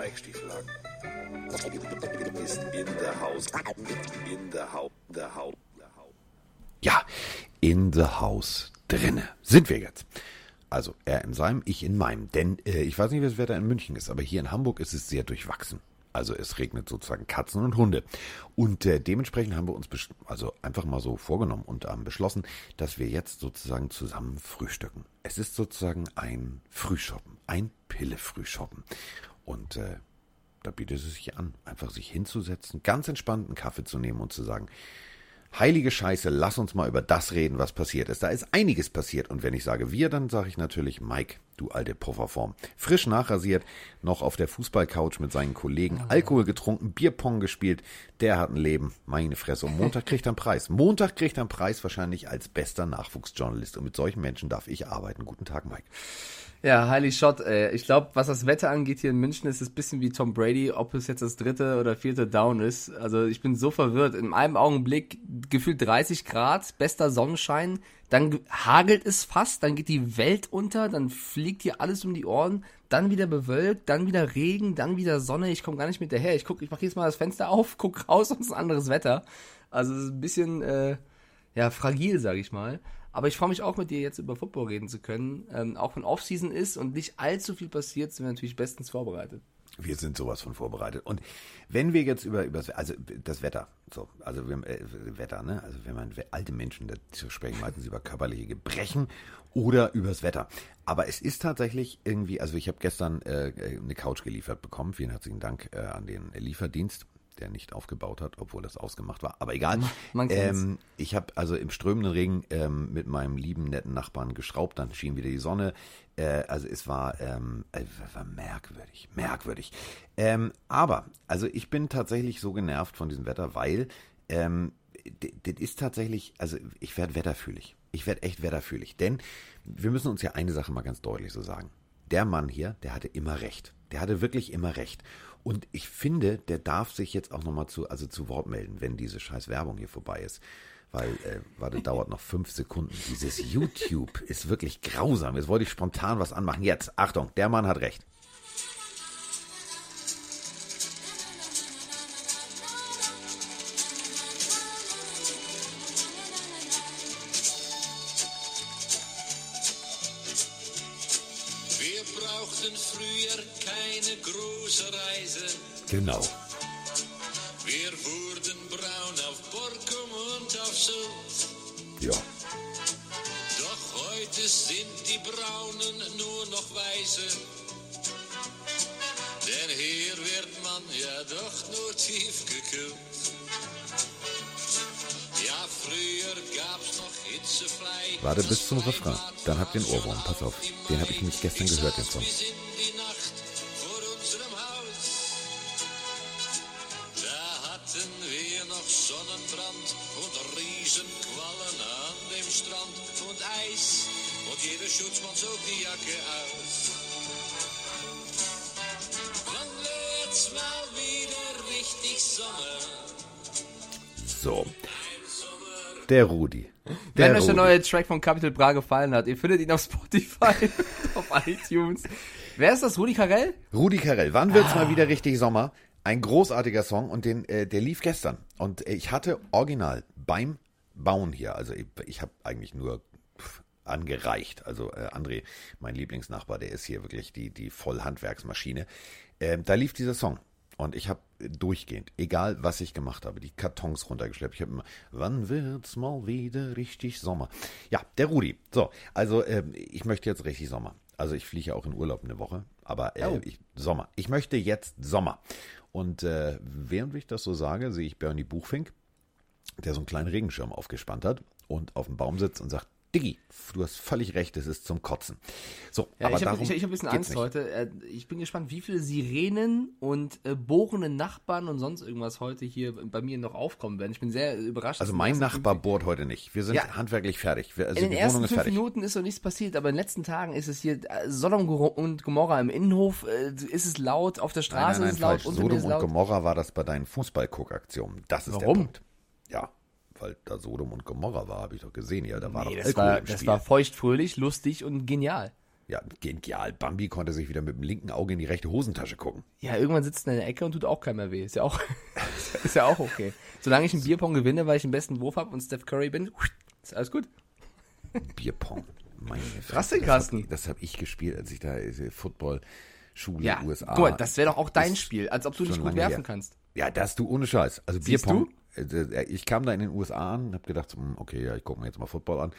Mike Stiefel ist in der Haus. In der Haus. Der Haus. Ja, in the house drinne sind wir jetzt. Also er in seinem, ich in meinem. Denn äh, ich weiß nicht, wie das Wetter in München ist, aber hier in Hamburg ist es sehr durchwachsen. Also es regnet sozusagen Katzen und Hunde. Und äh, dementsprechend haben wir uns also einfach mal so vorgenommen und haben beschlossen, dass wir jetzt sozusagen zusammen frühstücken. Es ist sozusagen ein Frühschoppen, ein Pille-Frühschoppen. Und äh, da bietet es sich an, einfach sich hinzusetzen, ganz entspannt einen Kaffee zu nehmen und zu sagen, heilige Scheiße, lass uns mal über das reden, was passiert ist. Da ist einiges passiert. Und wenn ich sage wir, dann sage ich natürlich Mike, du alte Pufferform. Frisch nachrasiert, noch auf der Fußballcouch mit seinen Kollegen, Alkohol getrunken, Bierpong gespielt. Der hat ein Leben, meine Fresse. Und Montag kriegt er einen Preis. Montag kriegt er einen Preis wahrscheinlich als bester Nachwuchsjournalist. Und mit solchen Menschen darf ich arbeiten. Guten Tag, Mike. Ja, highly shot. Ey. Ich glaube, was das Wetter angeht hier in München, ist es ein bisschen wie Tom Brady, ob es jetzt das dritte oder vierte Down ist. Also ich bin so verwirrt. In einem Augenblick gefühlt 30 Grad, bester Sonnenschein, dann hagelt es fast, dann geht die Welt unter, dann fliegt hier alles um die Ohren, dann wieder bewölkt, dann wieder Regen, dann wieder Sonne. Ich komme gar nicht mit daher. Ich guck, ich mache jetzt mal das Fenster auf, guck raus und es ist ein anderes Wetter. Also es ist ein bisschen äh, ja fragil, sage ich mal. Aber ich freue mich auch mit dir jetzt über Football reden zu können. Ähm, auch wenn Offseason ist und nicht allzu viel passiert, sind wir natürlich bestens vorbereitet. Wir sind sowas von vorbereitet. Und wenn wir jetzt über, über also das Wetter, so, also wir, äh, Wetter, ne? Also wenn man alte Menschen dazu sprechen, meistens über körperliche Gebrechen oder übers Wetter. Aber es ist tatsächlich irgendwie, also ich habe gestern äh, eine Couch geliefert bekommen. Vielen herzlichen Dank äh, an den Lieferdienst der nicht aufgebaut hat, obwohl das ausgemacht war. Aber egal. Ähm, ich habe also im strömenden Regen ähm, mit meinem lieben, netten Nachbarn geschraubt, dann schien wieder die Sonne. Äh, also es war, ähm, es war merkwürdig, merkwürdig. Ähm, aber, also ich bin tatsächlich so genervt von diesem Wetter, weil ähm, das ist tatsächlich, also ich werde wetterfühlig. Ich werde echt wetterfühlig. Denn wir müssen uns ja eine Sache mal ganz deutlich so sagen. Der Mann hier, der hatte immer recht. Der hatte wirklich immer recht. Und ich finde, der darf sich jetzt auch nochmal zu, also zu Wort melden, wenn diese scheiß Werbung hier vorbei ist. Weil, äh, warte, dauert noch fünf Sekunden. Dieses YouTube ist wirklich grausam. Jetzt wollte ich spontan was anmachen. Jetzt, Achtung, der Mann hat recht. Genau. Wir wurden braun auf Borkum und auf Sylt. Ja. Doch heute sind die Braunen nur noch weiße. Denn hier wird man ja doch nur tief gekühlt. Warte bis zum Refrain, dann habt ihr den Ohrwurm. Pass auf, den habe ich nicht gestern gehört, den Song. So. Der Rudi. Wenn euch der neue Track von Capital Bra gefallen hat, ihr findet ihn auf Spotify, auf iTunes. Wer ist das? Rudi Carell? Rudi Carell. Wann wird's ah. mal wieder richtig Sommer? Ein großartiger Song und den, äh, der lief gestern. Und äh, ich hatte original beim Bauen hier, also ich, ich habe eigentlich nur angereicht. Also äh, André, mein Lieblingsnachbar, der ist hier wirklich die, die Vollhandwerksmaschine. Ähm, da lief dieser Song. Und ich habe durchgehend, egal was ich gemacht habe, die Kartons runtergeschleppt. Ich habe immer, wann wird's mal wieder richtig Sommer? Ja, der Rudi. So, also äh, ich möchte jetzt richtig Sommer. Also ich fliege auch in Urlaub eine Woche, aber äh, oh. ich, Sommer. Ich möchte jetzt Sommer. Und äh, während ich das so sage, sehe ich Bernie Buchfink, der so einen kleinen Regenschirm aufgespannt hat und auf dem Baum sitzt und sagt, Diggi, du hast völlig recht, es ist zum Kotzen. So, ja, aber ich habe ich, ich hab ein bisschen Angst nicht. heute. Äh, ich bin gespannt, wie viele Sirenen und äh, bohrende Nachbarn und sonst irgendwas heute hier bei mir noch aufkommen werden. Ich bin sehr überrascht. Also mein Nachbar bohrt heute nicht. Wir sind ja, handwerklich fertig. Wir, also in den ersten fünf Minuten ist so nichts passiert, aber in den letzten Tagen ist es hier äh, Sodom und Gomorra im Innenhof, äh, ist es laut, auf der Straße nein, nein, nein, ist es laut. Sodom und Gomorra war das bei deinen Fußballguckaktionen. Das ist Warum? der Punkt. Ja, weil da Sodom und Gomorra war, habe ich doch gesehen. Ja, da war nee, doch das war, das war feuchtfröhlich, lustig und genial. Ja, genial. Bambi konnte sich wieder mit dem linken Auge in die rechte Hosentasche gucken. Ja, irgendwann sitzt er in der Ecke und tut auch keiner mehr weh. Ist ja auch, ist ja auch okay. Solange ich einen Bierpong gewinne, weil ich den besten Wurf habe und Steph Curry bin, ist alles gut. Bierpong. Meine Das Carsten? hab- Das habe ich gespielt, als ich da äh, Football, Schule, Ja, USA. guck mal, das wäre doch auch dein Spiel, als ob du nicht gut werfen her. kannst. Ja, das du ohne Scheiß. Also Siehst Bierpong. äh, Ich kam da in den USA an, habe gedacht, hm, okay, ja, ich gucke mir jetzt mal Football an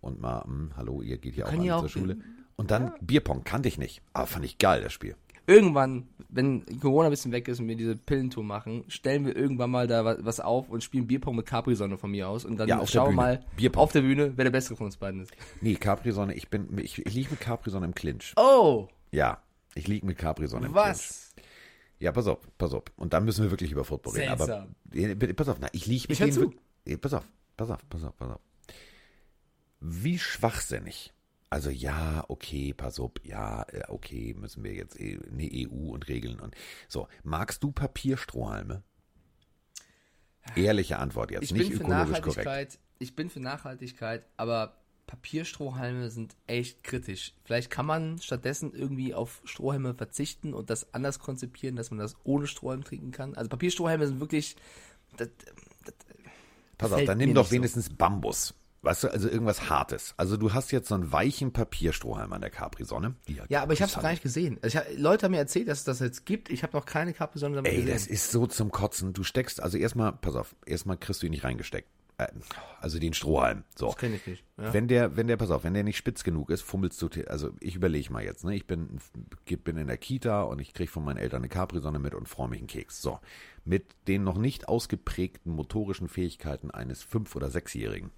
und mal, hm, hallo, ihr geht hier auch ja zur auch- Schule. Und dann Bierpong kannte ich nicht, aber fand ich geil das Spiel. Irgendwann, wenn Corona ein bisschen weg ist und wir diese Pillentour machen, stellen wir irgendwann mal da wa- was auf und spielen Bierpong mit Capri-Sonne von mir aus und dann Ja, schauen wir mal Bierpong. auf der Bühne, wer der Bessere von uns beiden ist. Nee, Capri-Sonne, ich bin, ich, ich liege mit Capri-Sonne im Clinch. Oh, Ja, ich liege mit Capri-Sonne im Clinch. was? Ja, pass auf, pass auf. Und dann müssen wir wirklich über Football reden. Aber Seltsam. Bitte, pass auf, na, ich liege mit Ich denen zu. Pass auf, pass auf, pass auf, pass auf. Wie schwachsinnig. Also ja, okay, pass auf, ja, äh, okay, müssen wir jetzt eh- eine EU und Regeln und so. Magst du Papierstrohhalme? Ehrliche Antwort jetzt, Ich nicht bin für ökologisch korrekt. Ich bin für Nachhaltigkeit, aber Papierstrohhalme sind echt kritisch. Vielleicht kann man stattdessen irgendwie auf Strohhalme verzichten und das anders konzipieren, dass man das ohne Strohhalm trinken kann. Also Papierstrohhalme sind wirklich, das, Pass auf, dann nimm doch nicht so. wenigstens Bambus. Weißt du, also irgendwas Hartes. Also du hast jetzt so einen weichen Papierstrohhalm an der Capri-Sonne. Ja, aber ich habe es gar nicht gesehen. Also hab, Leute haben mir erzählt, dass es das jetzt gibt. Ich habe noch keine Capri-Sonne damit Ey, gesehen. das ist so zum Kotzen. Du steckst, also erstmal, pass auf, erstmal kriegst du ihn nicht reingesteckt. Äh, Also den Strohhalm. So. Das kenn ich nicht, ja. Wenn der, wenn der, pass auf, wenn der nicht spitz genug ist, fummelst du, also ich überlege mal jetzt, ne? Ich bin, bin in der Kita und ich kriege von meinen Eltern eine Capri-Sonne mit und freue mich einen Keks. So. Mit den noch nicht ausgeprägten motorischen Fähigkeiten eines Fünf- oder Sechsjährigen,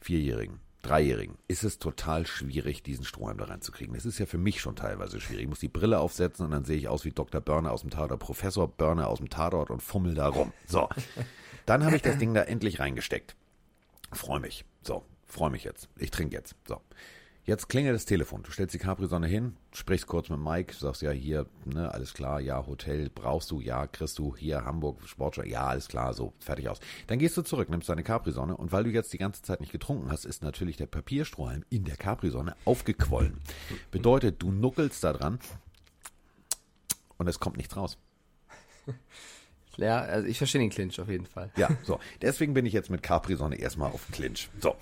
Vierjährigen, Dreijährigen ist es total schwierig, diesen Strohhalm da reinzukriegen. Das ist ja für mich schon teilweise schwierig. Ich muss die Brille aufsetzen und dann sehe ich aus wie Dr. Börner aus dem Tatort, Professor Börner aus dem Tatort und fummel da rum. So. Dann habe ich das Ding da endlich reingesteckt. Freue mich. So, freue mich jetzt. Ich trinke jetzt. So. Jetzt klingelt das Telefon. Du stellst die Capri-Sonne hin, sprichst kurz mit Mike, sagst ja hier, ne, alles klar, ja, Hotel brauchst du, ja, kriegst du, hier, Hamburg, Sportschau, ja, alles klar, so, fertig aus. Dann gehst du zurück, nimmst deine Capri-Sonne und weil du jetzt die ganze Zeit nicht getrunken hast, ist natürlich der Papierstrohhalm in der Capri-Sonne aufgequollen. Bedeutet, du nuckelst da dran und es kommt nichts raus. ja, also ich verstehe den Clinch auf jeden Fall. Ja, so. Deswegen bin ich jetzt mit Capri-Sonne erstmal auf Clinch. So.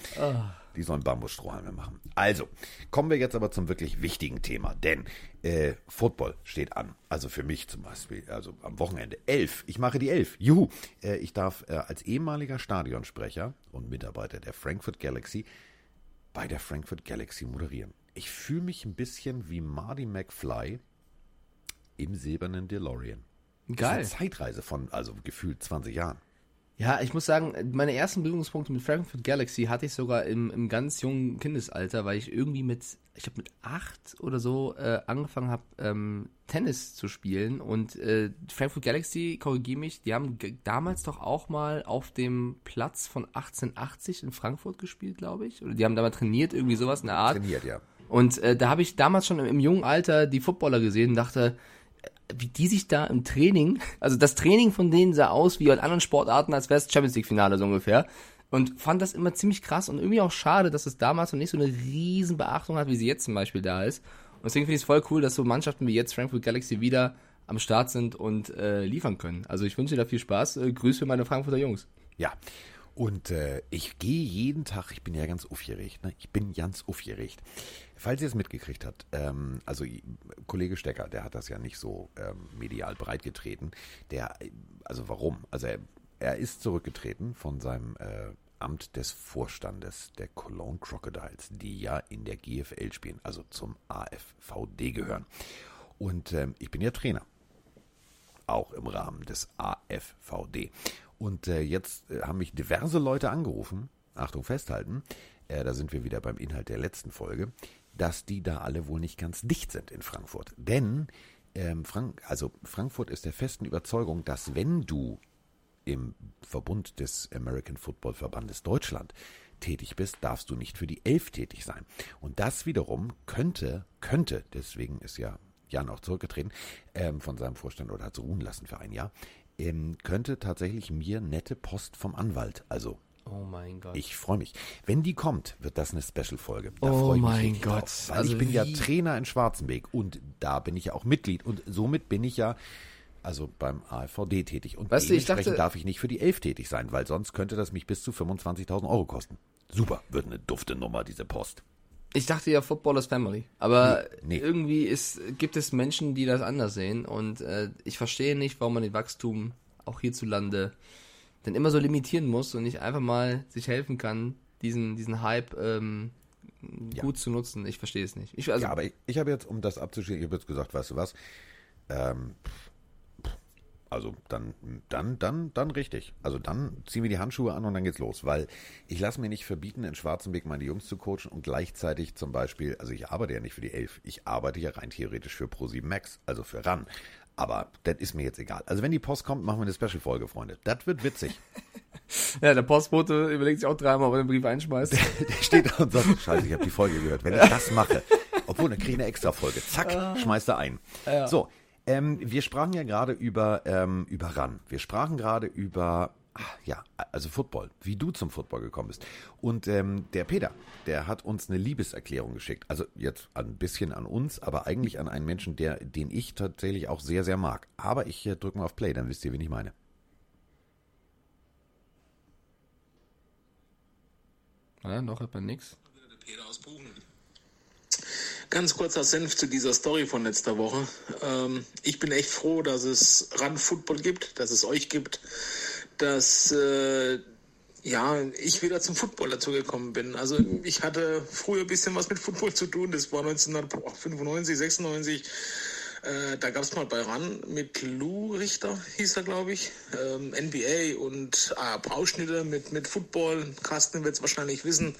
Die sollen Bambusstrohhalme machen. Also, kommen wir jetzt aber zum wirklich wichtigen Thema. Denn äh, Football steht an. Also für mich zum Beispiel, also am Wochenende. Elf. Ich mache die Elf. Juhu. Äh, ich darf äh, als ehemaliger Stadionsprecher und Mitarbeiter der Frankfurt Galaxy bei der Frankfurt Galaxy moderieren. Ich fühle mich ein bisschen wie Marty McFly im silbernen DeLorean. Geil. Das ist eine Zeitreise von, also gefühlt 20 Jahren. Ja, ich muss sagen, meine ersten Berührungspunkte mit Frankfurt Galaxy hatte ich sogar im, im ganz jungen Kindesalter, weil ich irgendwie mit, ich habe mit acht oder so äh, angefangen habe, ähm, Tennis zu spielen. Und äh, Frankfurt Galaxy, korrigiere mich, die haben damals doch auch mal auf dem Platz von 1880 in Frankfurt gespielt, glaube ich. Oder die haben da mal trainiert, irgendwie sowas in der Art. Trainiert, ja. Und äh, da habe ich damals schon im, im jungen Alter die Footballer gesehen und dachte, wie die sich da im Training, also das Training von denen sah aus wie in anderen Sportarten, als wäre es Champions League Finale so ungefähr. Und fand das immer ziemlich krass und irgendwie auch schade, dass es damals noch nicht so eine riesen Beachtung hat, wie sie jetzt zum Beispiel da ist. Und deswegen finde ich es voll cool, dass so Mannschaften wie jetzt Frankfurt Galaxy wieder am Start sind und äh, liefern können. Also ich wünsche dir da viel Spaß. Äh, Grüße für meine Frankfurter Jungs. Ja. Und äh, ich gehe jeden Tag, ich bin ja ganz aufgeregt, ne? ich bin ganz aufgeregt. Falls ihr es mitgekriegt habt, ähm, also Kollege Stecker, der hat das ja nicht so ähm, medial breitgetreten. Der, also warum? Also er, er ist zurückgetreten von seinem äh, Amt des Vorstandes der Cologne Crocodiles, die ja in der GFL spielen, also zum AFVD gehören. Und ähm, ich bin ja Trainer auch im Rahmen des AFVD. Und äh, jetzt äh, haben mich diverse Leute angerufen, Achtung festhalten, äh, da sind wir wieder beim Inhalt der letzten Folge, dass die da alle wohl nicht ganz dicht sind in Frankfurt. Denn ähm, Frank also Frankfurt ist der festen Überzeugung, dass wenn du im Verbund des American Football Verbandes Deutschland tätig bist, darfst du nicht für die Elf tätig sein. Und das wiederum könnte, könnte, deswegen ist ja Jan auch zurückgetreten ähm, von seinem Vorstand oder hat es ruhen lassen für ein Jahr, ähm, könnte tatsächlich mir nette Post vom Anwalt, also Oh mein Gott. Ich freue mich. Wenn die kommt, wird das eine Special-Folge. Da Oh freu ich mich mein Gott. drauf. Weil Also ich bin ja wie- Trainer in Schwarzenbeck und da bin ich ja auch Mitglied und somit bin ich ja also beim AVD tätig. Und Weißt du, ich dementsprechend dachte- darf ich nicht für die Elf tätig sein, weil sonst könnte das mich bis zu 25.000 Euro kosten. Super, wird eine dufte Nummer, diese Post. Ich dachte ja, Football is Family. Aber Nee, nee. irgendwie ist, gibt es Menschen, die das anders sehen. Und äh, ich verstehe nicht, warum man den Wachstum auch hierzulande dann immer so limitieren muss und nicht einfach mal sich helfen kann, diesen, diesen Hype ähm, gut zu nutzen. Ich verstehe es nicht. Ich, also, Ja, aber ich, ich habe jetzt, um das abzuschließen, ich habe jetzt gesagt, weißt du was? Ähm, also dann, dann, dann, dann richtig. Also dann ziehen wir die Handschuhe an und dann geht's los. Weil ich lasse mir nicht verbieten, in Schwarzenbeck meine Jungs zu coachen und gleichzeitig zum Beispiel, also ich arbeite ja nicht für die Elf, ich arbeite ja rein theoretisch für Pro7 Max, also für RAN. Aber das ist mir jetzt egal. Also wenn die Post kommt, machen wir eine Special-Folge, Freunde. Das wird witzig. ja, der Postbote überlegt sich auch dreimal, ob er den Brief einschmeißt. Der steht da und sagt, scheiße, ich habe die Folge gehört. Wenn ich das mache, obwohl, dann kriege ich eine extra Folge. Zack, schmeißt er ein. So, ähm, wir sprachen ja gerade über, ähm, über RAN. Wir sprachen gerade über, ah, ja, also Football, wie du zum Football gekommen bist. Und ähm, der Peter, der hat uns eine Liebeserklärung geschickt. Also jetzt ein bisschen an uns, aber eigentlich an einen Menschen, der, den ich tatsächlich auch sehr, sehr mag. Aber ich äh, drücke mal auf Play, dann wisst ihr, wen ich meine. Ja, noch hat man nix. Peter aus Buchen. Ganz kurzer Senf zu dieser Story von letzter Woche. Ähm, ich bin echt froh, dass es Run Football gibt, dass es euch gibt, dass äh, ja, ich wieder zum Football dazu gekommen bin. Also ich hatte früher ein bisschen was mit Football zu tun. Das war 1995, 96. Äh, da gab es mal bei RAN mit Lou Richter, hieß er, glaube ich, ähm, NBA und ah, Ausschnitte mit, mit Football. Carsten wird es wahrscheinlich wissen.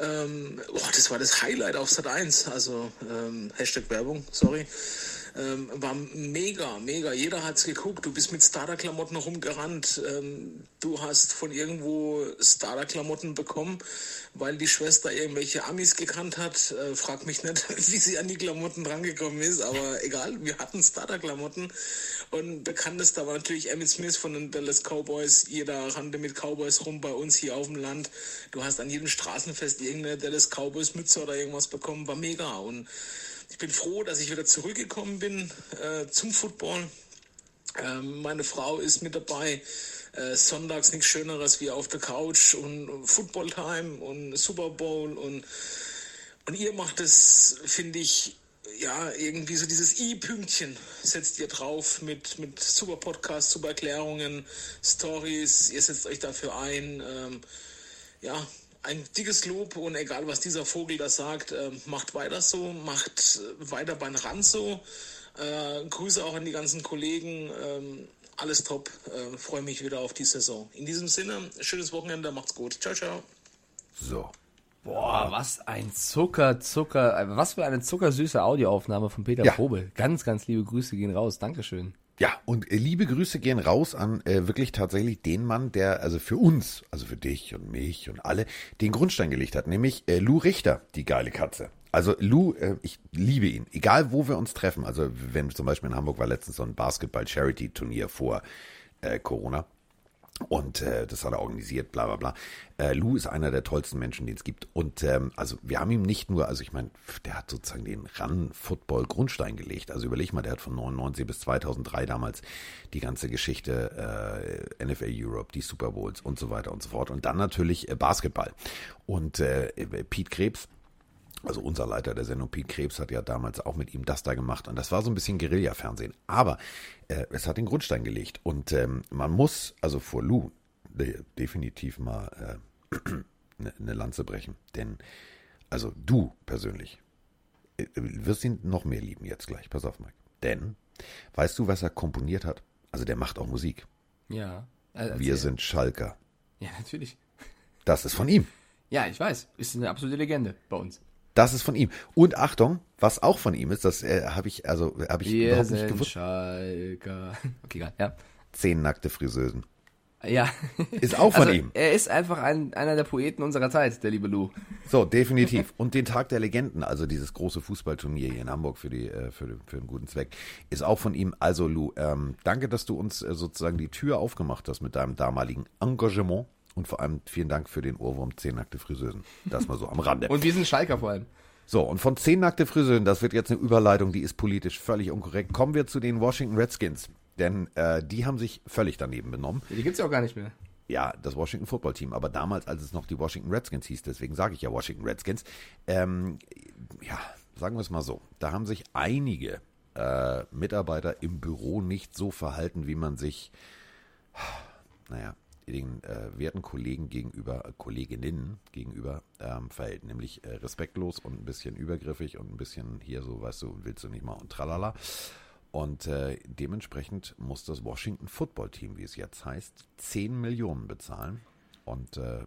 Ähm, boah, das war das Highlight auf Sat 1, also ähm, Hashtag Werbung, sorry. Ähm, war mega, mega. Jeder hat's geguckt. Du bist mit Starter-Klamotten rumgerannt. Ähm, du hast von irgendwo Starter-Klamotten bekommen, weil die Schwester irgendwelche Amis gekannt hat. Äh, frag mich nicht, wie sie an die Klamotten drangekommen ist, aber egal. Wir hatten Starter-Klamotten. Und bekanntester war natürlich Emmett Smith von den Dallas Cowboys. Jeder rannte mit Cowboys rum bei uns hier auf dem Land. Du hast an jedem Straßenfest irgendeine Dallas Cowboys Mütze oder irgendwas bekommen. War mega. Und ich bin froh, dass ich wieder zurückgekommen bin äh, zum Football. Ähm, meine Frau ist mit dabei. Äh, sonntags nichts Schöneres wie auf der Couch und Football Time und Super Bowl und und ihr macht es, finde ich, ja, irgendwie so dieses I-Pünktchen setzt ihr drauf mit, mit super Podcasts, super Erklärungen, Stories, ihr setzt euch dafür ein. Ähm, ja, ein dickes Lob und egal was dieser Vogel da sagt, äh, macht weiter so, macht äh, weiter beim Rand so. Äh, Grüße auch an die ganzen Kollegen. Ähm, alles top. Äh, Freue mich wieder auf die Saison. In diesem Sinne, schönes Wochenende, macht's gut. Ciao, ciao. So. Boah, was ein Zucker, Zucker, äh, was für eine zuckersüße Audioaufnahme von Peter Ja. Probel. Ganz, ganz liebe Grüße gehen raus. Dankeschön. Ja, und äh, liebe Grüße gehen raus an äh, wirklich tatsächlich den Mann, der also für uns, also für dich und mich und alle, den Grundstein gelegt hat, nämlich äh, Lou Richter, die geile Katze. Also Lou, äh, ich liebe ihn, egal wo wir uns treffen. Also wenn zum Beispiel in Hamburg war letztens so ein Basketball-Charity-Turnier vor äh, Corona. Und äh, das hat er organisiert, bla bla bla. Äh, Lou ist einer der tollsten Menschen, den es gibt. Und ähm, also wir haben ihm nicht nur, also ich meine, der hat sozusagen den Run-Football-Grundstein gelegt. Also überleg mal, der hat von 99 bis 2003 damals die ganze Geschichte äh, NFL Europe, die Super Bowls und so weiter und so fort. Und dann natürlich äh, Basketball. Und äh, Pete Krebs, also unser Leiter der Sendung, Pete Krebs, hat ja damals auch mit ihm das da gemacht. Und das war so ein bisschen Guerilla-Fernsehen. Aber äh, es hat den Grundstein gelegt. Und ähm, man muss, also vor Lou, de definitiv mal äh, eine ne Lanze brechen. Denn, also du persönlich, äh, wirst ihn noch mehr lieben jetzt gleich. Pass auf, Mike. Denn, weißt du, was er komponiert hat? Also der macht auch Musik. Ja. Äh, erzähl. Wir sind Schalker. Ja, natürlich. Das ist von ihm. Ja, ich weiß. Ist eine absolute Legende bei uns. Das ist von ihm. Und Achtung, was auch von ihm ist, das äh, habe ich, also habe ich Wir überhaupt nicht gewusst. Schalker. Okay, egal. Ja. Zehn nackte Friseusen. Ja. Ist auch von also, ihm. Er ist einfach ein, einer der Poeten unserer Zeit, der liebe Lou. So, definitiv. Und den Tag der Legenden, also dieses große Fußballturnier hier in Hamburg für, die, äh, für, für einen guten Zweck, ist auch von ihm. Also Lou, ähm, danke, dass du uns äh, sozusagen die Tür aufgemacht hast mit deinem damaligen Engagement. Und vor allem vielen Dank für den Ohrwurm Zehn nackte Friseusen. Das mal so am Rande. Und wir sind Schalker vor allem. So, und von zehn nackte Friseusen, das wird jetzt eine Überleitung, die ist politisch völlig unkorrekt, kommen wir zu den Washington Redskins. Denn äh, die haben sich völlig daneben benommen. Die gibt's ja auch gar nicht mehr. Ja, das Washington Football Team, aber damals, als es noch die Washington Redskins hieß, deswegen sage ich ja Washington Redskins, ähm, ja, sagen wir es mal so, da haben sich einige äh, Mitarbeiter im Büro nicht so verhalten, wie man sich, naja, den äh, werten Kollegen gegenüber, äh, Kolleginnen gegenüber ähm, verhält, nämlich äh, respektlos und ein bisschen übergriffig und ein bisschen hier so, weißt du, willst du nicht mal und tralala. Und äh, dementsprechend muss das Washington Football Team, wie es jetzt heißt, 10 Millionen bezahlen. Und äh,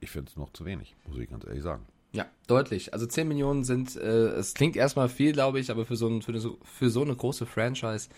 ich finde es noch zu wenig, muss ich ganz ehrlich sagen. Ja, deutlich. Also 10 Millionen sind, äh, es klingt erstmal viel, glaube ich, aber für so, ein, für, eine, für so eine große Franchise,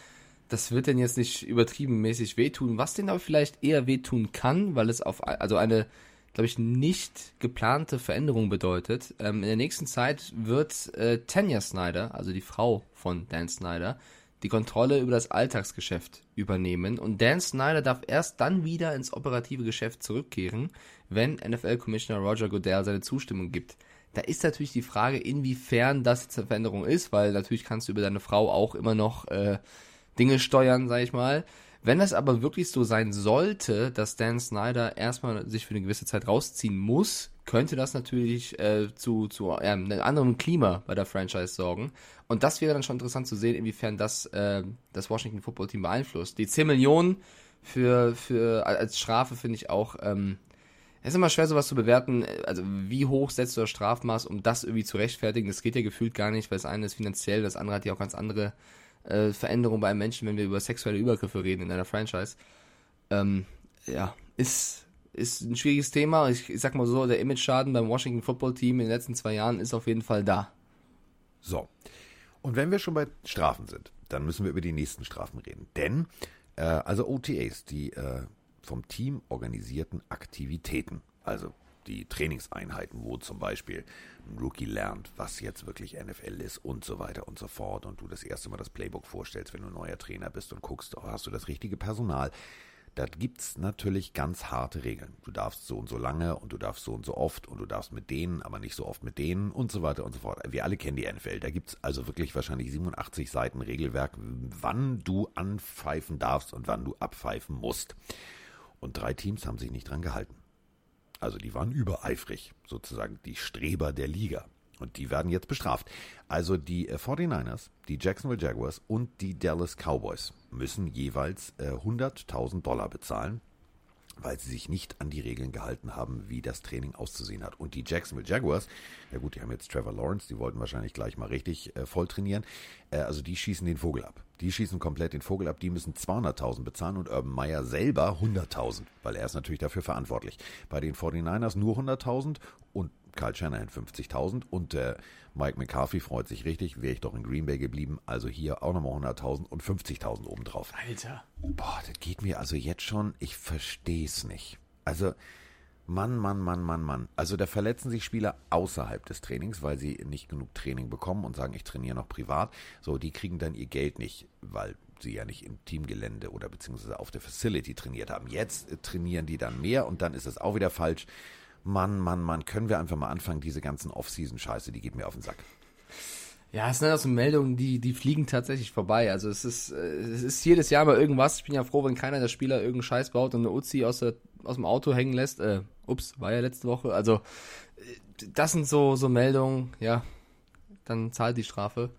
das wird denn jetzt nicht übertrieben mäßig wehtun. Was denn aber vielleicht eher wehtun kann, weil es auf also eine, glaube ich, nicht geplante Veränderung bedeutet. Ähm, in der nächsten Zeit wird äh, Tanya Snyder, also die Frau von Dan Snyder, die Kontrolle über das Alltagsgeschäft übernehmen und Dan Snyder darf erst dann wieder ins operative Geschäft zurückkehren, wenn NFL-Commissioner Roger Goodell seine Zustimmung gibt. Da ist natürlich die Frage, inwiefern das jetzt eine Veränderung ist, weil natürlich kannst du über deine Frau auch immer noch äh, Dinge steuern, sag ich mal. Wenn das aber wirklich so sein sollte, dass Dan Snyder erstmal sich für eine gewisse Zeit rausziehen muss, könnte das natürlich äh, zu, zu äh, einem anderen Klima bei der Franchise sorgen. Und das wäre dann schon interessant zu sehen, inwiefern das äh, das Washington Football Team beeinflusst. Die 10 Millionen für, für als Strafe finde ich auch, ähm, es ist immer schwer, sowas zu bewerten. Also, wie hoch setzt du das Strafmaß, um das irgendwie zu rechtfertigen? Das geht ja gefühlt gar nicht, weil das eine ist finanziell, das andere hat ja auch ganz andere äh, Veränderungen bei einem Menschen, wenn wir über sexuelle Übergriffe reden in einer Franchise. Ähm, ja, ist, ist ein schwieriges Thema. Ich, ich sag mal so, der Image-Schaden beim Washington Football Team in den letzten zwei Jahren ist auf jeden Fall da. So. Und wenn wir schon bei Strafen sind, dann müssen wir über die nächsten Strafen reden. Denn, äh, also OTAs, die äh, vom Team organisierten Aktivitäten, also die Trainingseinheiten, wo zum Beispiel ein Rookie lernt, was jetzt wirklich NFL ist und so weiter und so fort und du das erste Mal das Playbook vorstellst, wenn du neuer Trainer bist und guckst, oh, hast du das richtige Personal. Da gibt's natürlich ganz harte Regeln. Du darfst so und so lange und du darfst so und so oft und du darfst mit denen, aber nicht so oft mit denen und so weiter und so fort. Wir alle kennen die NFL. Da gibt's also wirklich wahrscheinlich 87 Seiten Regelwerk, wann du anpfeifen darfst und wann du abpfeifen musst. Und drei Teams haben sich nicht dran gehalten. Also die waren übereifrig, sozusagen die Streber der Liga. Und die werden jetzt bestraft. Also die 49ers, die Jacksonville Jaguars und die Dallas Cowboys müssen jeweils äh, 100.000 Dollar bezahlen, weil sie sich nicht an die Regeln gehalten haben, wie das Training auszusehen hat. Und die Jacksonville Jaguars, ja gut, die haben jetzt Trevor Lawrence, die wollten wahrscheinlich gleich mal richtig äh, voll trainieren. Äh, also die schießen den Vogel ab. Die schießen komplett den Vogel ab, die müssen 200.000 bezahlen und Urban Meyer selber 100.000, weil er ist natürlich dafür verantwortlich. Bei den 49ers nur 100.000 und Kyle Shanahan 50.000 und äh, Mike McCarthy freut sich richtig, wäre ich doch in Green Bay geblieben, also hier auch nochmal 100.000 und 50.000 obendrauf. Alter. Boah, das geht mir also jetzt schon, ich verstehe es nicht. Also, Mann, Mann, Mann, Mann, Mann. Also da verletzen sich Spieler außerhalb des Trainings, weil sie nicht genug Training bekommen und sagen, ich trainiere noch privat. So, die kriegen dann ihr Geld nicht, weil sie ja nicht im Teamgelände oder beziehungsweise auf der Facility trainiert haben. Jetzt äh, trainieren die dann mehr und dann ist es auch wieder falsch. Mann, Mann, Mann, können wir einfach mal anfangen, diese ganzen Off-Season-Scheiße, die geht mir auf den Sack. Ja, es sind also Meldungen, die, die fliegen tatsächlich vorbei. Also es ist, äh, es ist jedes Jahr mal irgendwas. Ich bin ja froh, wenn keiner der Spieler irgendeinen Scheiß baut und eine Uzi aus, der, aus dem Auto hängen lässt. Äh, ups, war ja letzte Woche. Also äh, das sind so, so Meldungen, ja, dann zahlt die Strafe.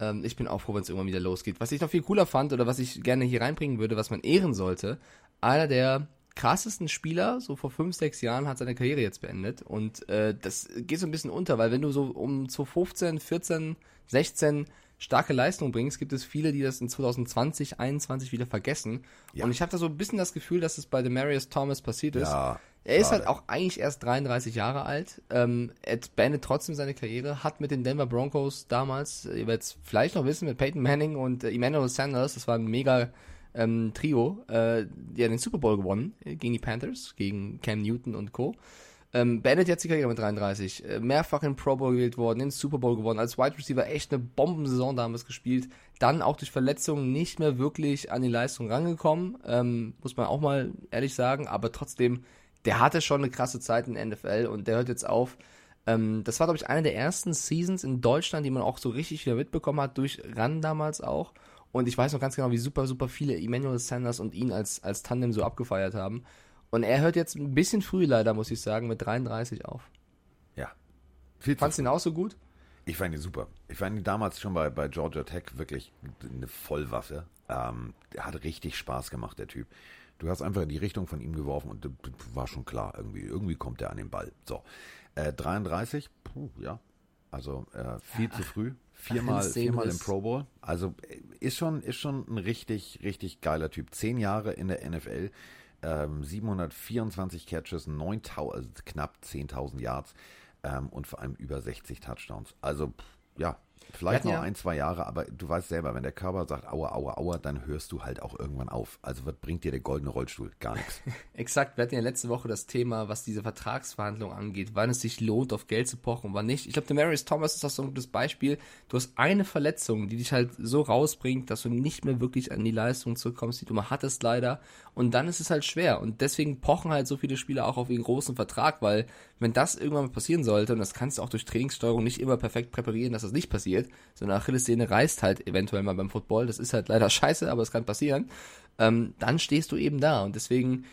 Ähm, ich bin auch froh, wenn es irgendwann wieder losgeht. Was ich noch viel cooler fand oder was ich gerne hier reinbringen würde, was man ehren sollte, einer der krassesten Spieler, so vor fünf, sechs Jahren, hat seine Karriere jetzt beendet. Und äh, das geht so ein bisschen unter, weil wenn du so um 2015, 14, 16 starke Leistung bringst, gibt es viele, die das in 2020, 2021 wieder vergessen. Ja. Und ich habe da so ein bisschen das Gefühl, dass es bei Demarius Thomas passiert ist. Ja, er ist schade. halt auch eigentlich erst 33 Jahre alt. Ähm, er beendet trotzdem seine Karriere, hat mit den Denver Broncos damals, ihr werdet es vielleicht noch wissen, mit Peyton Manning und äh, Emmanuel Sanders, das war ein mega ähm, Trio, äh, hat den Super Bowl gewonnen äh, gegen die Panthers, gegen Cam Newton und Co. Ähm, beendet jetzt die Karriere mit 33, äh, mehrfach in Pro Bowl gewählt worden, in Super Bowl gewonnen, als Wide Receiver echt eine Bombensaison damals gespielt, dann auch durch Verletzungen nicht mehr wirklich an die Leistung rangekommen, ähm, muss man auch mal ehrlich sagen, aber trotzdem der hatte schon eine krasse Zeit in der NFL und der hört jetzt auf. Ähm, das war, glaube ich, eine der ersten Seasons in Deutschland, die man auch so richtig wieder mitbekommen hat, durch Run damals auch. Und ich weiß noch ganz genau, wie super, super viele Emmanuel Sanders und ihn als, als Tandem so abgefeiert haben. Und er hört jetzt ein bisschen früh leider, muss ich sagen, mit 33 auf. Ja. Viel Fandst du ihn auch so gut? Ich fand ihn super. Ich fand ihn damals schon bei, bei Georgia Tech wirklich eine Vollwaffe. Ähm, hat richtig Spaß gemacht, der Typ. Du hast einfach in die Richtung von ihm geworfen und das war schon klar, irgendwie, irgendwie kommt er an den Ball. So. Äh, 33, puh, ja. Also äh, viel zu früh. Viermal, viermal im Pro Bowl. Also äh, ist schon, ist schon ein richtig, richtig geiler Typ. Zehn Jahre in der NFL, ähm, 724 Catches, 9.000, also knapp 10.000 Yards ähm, und vor allem über 60 Touchdowns. Also ja, vielleicht noch ja- ein, zwei Jahre, aber du weißt selber, wenn der Körper sagt, aua, aua, aua, dann hörst du halt auch irgendwann auf. Also was bringt dir der goldene Rollstuhl? Gar nichts. Exakt, wir hatten ja letzte Woche das Thema, was diese Vertragsverhandlung angeht, wann es sich lohnt, auf Geld zu pochen und wann nicht. Ich glaube, Demarius Thomas ist auch so ein gutes Beispiel. Du hast eine Verletzung, die dich halt so rausbringt, dass du nicht mehr wirklich an die Leistung zurückkommst, die du mal hattest leider. Und dann ist es halt schwer. Und deswegen pochen halt so viele Spieler auch auf ihren großen Vertrag, weil wenn das irgendwann mal passieren sollte, und das kannst du auch durch Trainingssteuerung nicht immer perfekt präparieren, dass das nicht passiert, so eine Achillessehne reißt halt eventuell mal beim Football, das ist halt leider scheiße, aber es kann passieren, ähm, dann stehst du eben da. Und deswegen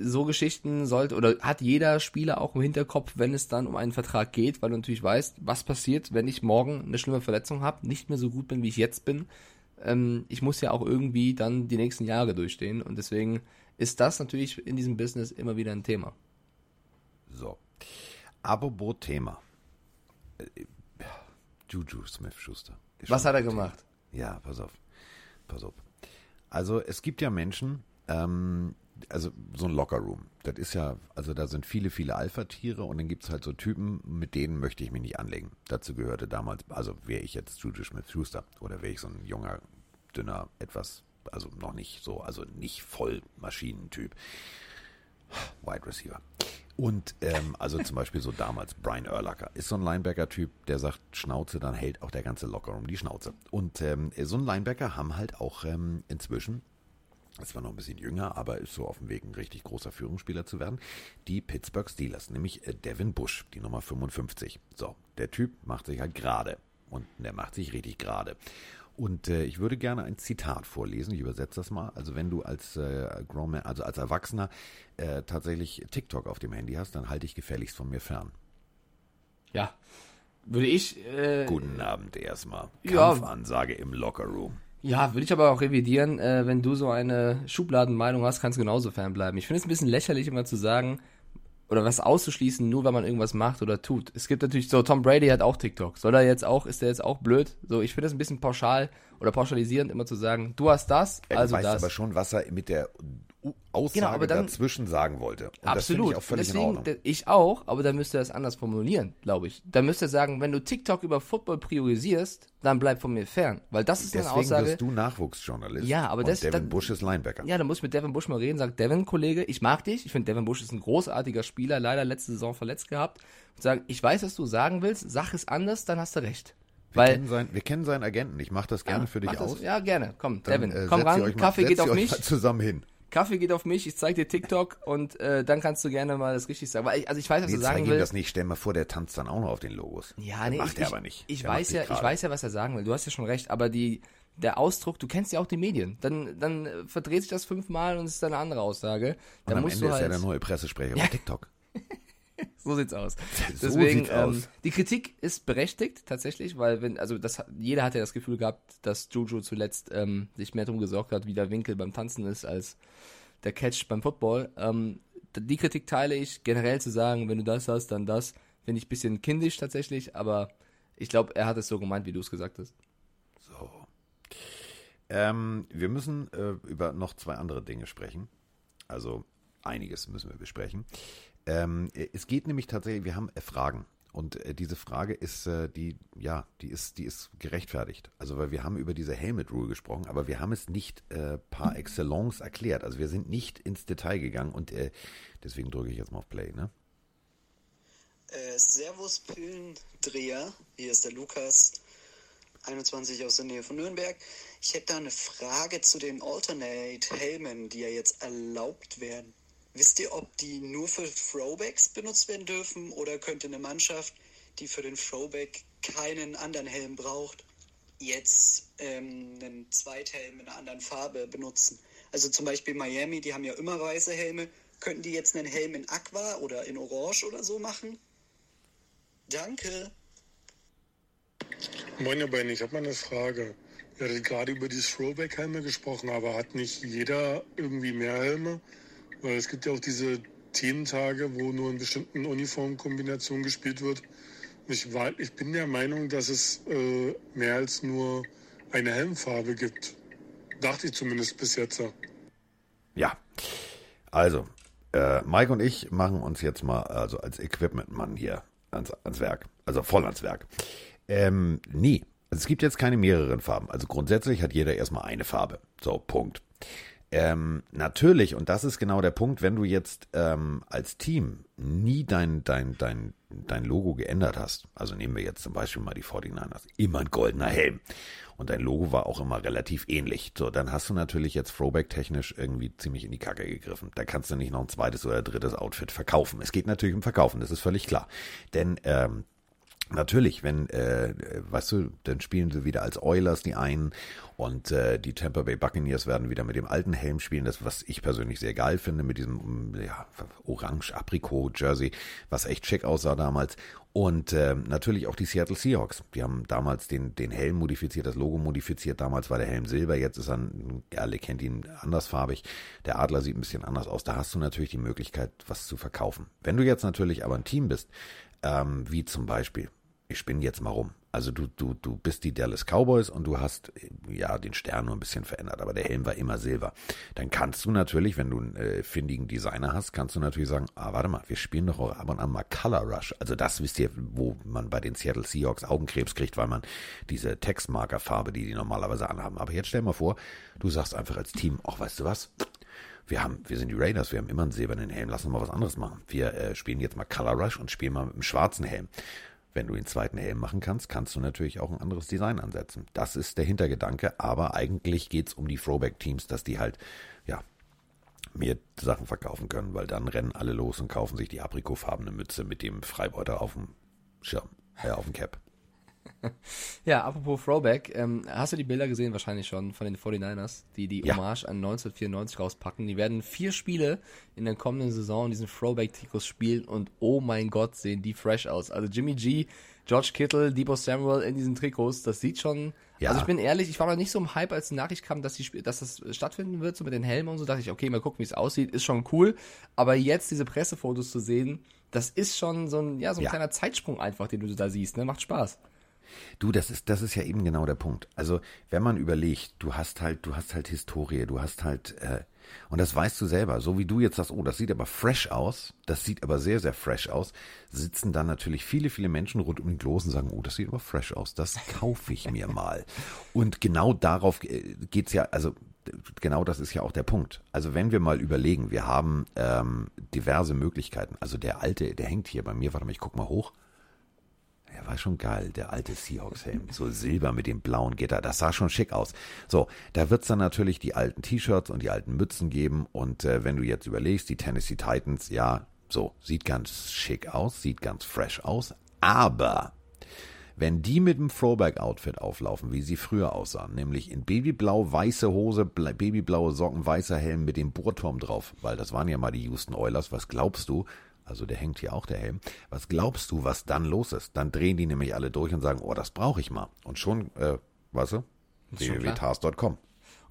so Geschichten sollte oder hat jeder Spieler auch im Hinterkopf, wenn es dann um einen Vertrag geht, weil du natürlich weißt, was passiert, wenn ich morgen eine schlimme Verletzung habe, nicht mehr so gut bin, wie ich jetzt bin. Ähm, ich muss ja auch irgendwie dann die nächsten Jahre durchstehen und deswegen ist das natürlich in diesem Business immer wieder ein Thema. So. Apropos Thema. Juju Smith-Schuster. Ist Was hat er gemacht? Ja, pass auf. Pass auf. Also es gibt ja Menschen, ähm, also so ein Lockerroom. Das ist ja, also da sind viele, viele Alpha-Tiere und dann gibt es halt so Typen, mit denen möchte ich mich nicht anlegen. Dazu gehörte damals, also wäre ich jetzt Juju Smith-Schuster oder wäre ich so ein junger, dünner, etwas, also noch nicht so, also nicht voll Maschinentyp. Wide Receiver. Und ähm, also zum Beispiel so damals Brian Urlacher ist so ein Linebacker-Typ, der sagt Schnauze, dann hält auch der ganze Lockerroom die Schnauze. Und ähm, so ein Linebacker haben halt auch ähm, inzwischen, ist zwar noch ein bisschen jünger, aber ist so auf dem Weg, ein richtig großer Führungsspieler zu werden, die Pittsburgh Steelers, nämlich äh, Devin Bush, die Nummer 55. So, der Typ macht sich halt gerade und der macht sich richtig gerade. Und äh, ich würde gerne ein Zitat vorlesen. Ich übersetze das mal. Also wenn du als äh, Grown also als Erwachsener äh, tatsächlich TikTok auf dem Handy hast, dann halte ich gefälligst von mir fern. Ja, würde ich äh, Guten Abend erstmal. Ja. Kampfansage im Lockerroom. Ja, würde ich aber auch revidieren. Äh, wenn du so eine Schubladenmeinung hast, kannst du genauso fernbleiben. Ich finde es ein bisschen lächerlich, immer zu sagen, oder was auszuschließen, nur weil man irgendwas macht oder tut. Es gibt natürlich so, Tom Brady hat auch TikTok. Soll er jetzt auch, ist der jetzt auch blöd? So, ich finde das ein bisschen pauschal oder pauschalisierend, immer zu sagen, du hast das, Er also weiß das. aber schon, was er mit der Aussage Genau, aber dann- dazwischen sagen wollte. Und Absolut. Das ich auch völlig Deswegen, in Ordnung. Ich auch, aber dann müsste er es anders formulieren, glaube ich. Dann müsste er sagen, wenn du TikTok über Football priorisierst, dann bleib von mir fern. Weil das ist eine Deswegen Aussage. wirst du Nachwuchsjournalist. Ja, aber das- Devin dann- Bush ist Linebacker. Ja, dann muss ich mit Devin Bush mal reden. Sagt Devin, Kollege, ich mag dich. Ich finde, Devin Bush ist ein großartiger Spieler, leider letzte Saison verletzt gehabt. Und sagen, ich weiß, was du sagen willst, sag es anders, dann hast du recht. Wir, Weil, kennen sein, wir kennen seinen Agenten. Ich mache das gerne für dich das, aus. Ja, gerne. Komm, Dann, Devin, äh, komm ran. mal- Kaffee geht auf mich. zusammen hin. Kaffee geht auf mich. Ich zeig dir TikTok und äh, dann kannst du gerne mal das richtig sagen. Weil ich, also ich weiß, was Nee, du sagen willst. das nicht. Stell mal vor, der tanzt dann auch noch auf den Logos. Ja, nee, macht ich, er aber nicht. Ich Der weiß ja, ich weiß ja, was er sagen will. Du hast ja schon recht, aber die, der Ausdruck, du kennst ja auch die Medien. Dann, dann äh, verdreht sich das fünfmal und es ist dann eine andere Aussage. Und Dann am musst Ende du ist halt. er der neue Pressesprecher Ja. bei TikTok. So sieht's aus. So Deswegen, sieht's ähm, aus. die Kritik ist berechtigt tatsächlich, weil wenn, also das, jeder hat ja das Gefühl gehabt, dass Juju zuletzt ähm, sich mehr darum gesorgt hat, wie der Winkel beim Tanzen ist, als der Catch beim Football. Ähm, die Kritik teile ich. Generell zu sagen, wenn du das hast, dann das, finde ich ein bisschen kindisch tatsächlich, aber ich glaube, er hat es so gemeint, wie du es gesagt hast. So. Ähm, wir müssen äh, über noch zwei andere Dinge sprechen. Also einiges müssen wir besprechen. Ähm, äh, es geht nämlich tatsächlich, wir haben äh, Fragen. Und äh, diese Frage ist, die, ja, die ist, die ist gerechtfertigt. Also, weil wir haben über diese Helmet Rule gesprochen, aber wir haben es nicht äh, par excellence erklärt. Also, wir sind nicht ins Detail gegangen und äh, deswegen drücke ich jetzt mal auf Play, ne? Äh, Servus Pillendreher, hier ist der Lukas, 21 aus der Nähe von Nürnberg. Ich hätte da eine Frage zu den Alternate-Helmen, die ja jetzt erlaubt werden. Wisst ihr, ob die nur für Throwbacks benutzt werden dürfen oder könnte eine Mannschaft, die für den Throwback keinen anderen Helm braucht, jetzt ähm, einen Zweithelm in einer anderen Farbe benutzen? Also zum Beispiel Miami, die haben ja immer weiße Helme. Könnten die jetzt einen Helm in Aqua oder in Orange oder so machen? Danke. Moin, ihr beiden, ich habe mal eine Frage. Ihr hattet gerade über die Throwback-Helme gesprochen, aber hat nicht jeder irgendwie mehr Helme? Weil es gibt ja auch diese Thementage, wo nur in bestimmten Uniformkombinationen gespielt wird. Ich, war, ich bin der Meinung, dass es äh, mehr als nur eine Helmfarbe gibt. Dachte ich zumindest bis jetzt. Ja, also, äh, Mike und ich machen uns jetzt mal also als Equipment-Mann hier ans, ans Werk. Also voll ans Werk. Ähm, nee, also es gibt jetzt keine mehreren Farben. Also grundsätzlich hat jeder erstmal eine Farbe. So, Punkt. Ähm, natürlich, und das ist genau der Punkt, wenn du jetzt ähm, als Team nie dein, dein, dein, dein Logo geändert hast, also nehmen wir jetzt zum Beispiel mal die 49ers, immer ein goldener Helm und dein Logo war auch immer relativ ähnlich, so, dann hast du natürlich jetzt Throwback-technisch irgendwie ziemlich in die Kacke gegriffen. Da kannst du nicht noch ein zweites oder drittes Outfit verkaufen. Es geht natürlich um Verkaufen, das ist völlig klar. Denn ähm, Natürlich, wenn, äh, weißt du, dann spielen sie wieder als Oilers die einen und äh, die Tampa Bay Buccaneers werden wieder mit dem alten Helm spielen, das was ich persönlich sehr geil finde, mit diesem ja, orange-aprikot-Jersey, was echt schick aussah damals. Und äh, natürlich auch die Seattle Seahawks. Die haben damals den, den Helm modifiziert, das Logo modifiziert. Damals war der Helm silber, jetzt ist er, alle kennt ihn andersfarbig. Der Adler sieht ein bisschen anders aus. Da hast du natürlich die Möglichkeit, was zu verkaufen. Wenn du jetzt natürlich aber ein Team bist, ähm, wie zum Beispiel, ich spinne jetzt mal rum. Also du, du, du bist die Dallas Cowboys und du hast ja den Stern nur ein bisschen verändert, aber der Helm war immer Silber. Dann kannst du natürlich, wenn du einen äh, findigen Designer hast, kannst du natürlich sagen, ah, warte mal, wir spielen doch auch ab und an mal Color Rush. Also das wisst ihr, wo man bei den Seattle Seahawks Augenkrebs kriegt, weil man diese Textmarkerfarbe, die die normalerweise anhaben. Aber jetzt stell mal vor, du sagst einfach als Team, ach, weißt du was? Wir haben, wir sind die Raiders, wir haben immer einen silbernen Helm, lass uns mal was anderes machen. Wir äh, spielen jetzt mal Color Rush und spielen mal mit einem schwarzen Helm. Wenn du den zweiten Helm machen kannst, kannst du natürlich auch ein anderes Design ansetzen. Das ist der Hintergedanke, aber eigentlich geht es um die Throwback-Teams, dass die halt, ja, mehr Sachen verkaufen können, weil dann rennen alle los und kaufen sich die aprikotfarbene Mütze mit dem Freibeuter auf dem Schirm, äh, auf dem Cap. ja, apropos Throwback, ähm, hast du die Bilder gesehen wahrscheinlich schon von den 49ers, die die Ja. Hommage an 1994 rauspacken? Die werden vier Spiele in der kommenden Saison diesen Throwback-Trikots spielen und oh mein Gott, sehen die fresh aus. Also Jimmy G, George Kittle, Debo Samuel in diesen Trikots, das sieht schon... Ja. Also ich bin ehrlich, ich war noch nicht so im Hype, als die Nachricht kam, dass, die, dass das stattfinden wird, so mit den Helmen und so, dachte ich, okay, mal gucken, wie es aussieht, ist schon cool. Aber jetzt diese Pressefotos zu sehen, das ist schon so ein, ja, so ein Ja. kleiner Zeitsprung einfach, den du da siehst, ne? Macht Spaß. Du, das ist, das ist ja eben genau der Punkt. Also, wenn man überlegt, du hast halt, du hast halt Historie, du hast halt, äh, und das weißt du selber, so wie du jetzt sagst, oh, das sieht aber fresh aus, das sieht aber sehr, sehr fresh aus, sitzen dann natürlich viele, viele Menschen rund um den Klos und sagen, oh, das sieht aber fresh aus, das kaufe ich mir mal. Und genau darauf äh, geht's ja, also genau das ist ja auch der Punkt. Also wenn wir mal überlegen, wir haben ähm, diverse Möglichkeiten. Also der alte, der hängt hier bei mir, warte mal, ich guck mal hoch. Der war schon geil, der alte Seahawks-Helm. So silber mit dem blauen Gitter. Das sah schon schick aus. So, da wird's dann natürlich die alten T-Shirts und die alten Mützen geben. Und äh, wenn du jetzt überlegst, die Tennessee Titans, ja, so, sieht ganz schick aus, sieht ganz fresh aus. Aber wenn die mit dem Throwback-Outfit auflaufen, wie sie früher aussahen, nämlich in babyblau, weiße Hose, babyblaue Socken, weißer Helm mit dem Bohrturm drauf, weil das waren ja mal die Houston Oilers, was glaubst du? Also der hängt hier auch der Helm. Was glaubst du, was dann los ist? Dann drehen die nämlich alle durch und sagen, oh, das brauche ich mal. Und schon, äh, weißt du, www.tars.com.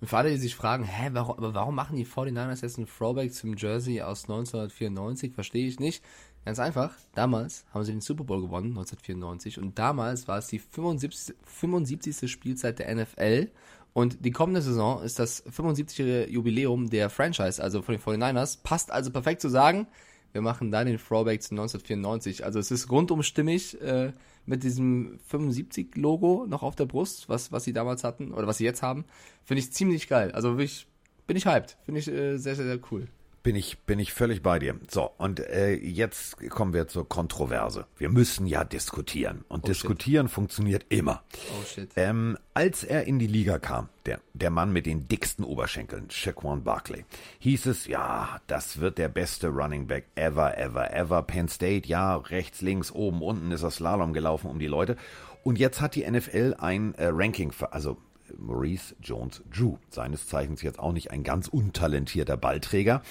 Und für alle, die sich fragen, hä, warum, aber warum machen die 49ers jetzt ein Throwback zum Jersey aus 1994? Verstehe ich nicht. Ganz einfach, damals haben sie den Super Bowl gewonnen, 1994, und damals war es die 75. 75. Spielzeit der NFL. Und die kommende Saison ist das 75. Jubiläum der Franchise, also von den 49ers. Passt also perfekt zu sagen, wir machen da den Throwback zu 1994. Also es ist rundum stimmig äh, mit diesem 75-Logo noch auf der Brust, was, was sie damals hatten oder was sie jetzt haben. Finde ich ziemlich geil. Also wirklich, bin ich hyped. Finde ich äh, sehr, sehr, sehr cool. Bin ich, bin ich völlig bei dir. So, und äh, jetzt kommen wir zur Kontroverse. Wir müssen ja diskutieren. Und diskutieren funktioniert immer. Oh shit. Ähm, als er in die Liga kam, der, der Mann mit den dicksten Oberschenkeln, Shaquan Barkley, hieß es, ja, das wird der beste Running Back ever, ever, ever. Penn State, ja, rechts, links, oben, unten ist er Slalom gelaufen um die Leute. Und jetzt hat die NFL ein äh, Ranking, also Maurice Jones-Drew, seines Zeichens jetzt auch nicht ein ganz untalentierter Ballträger,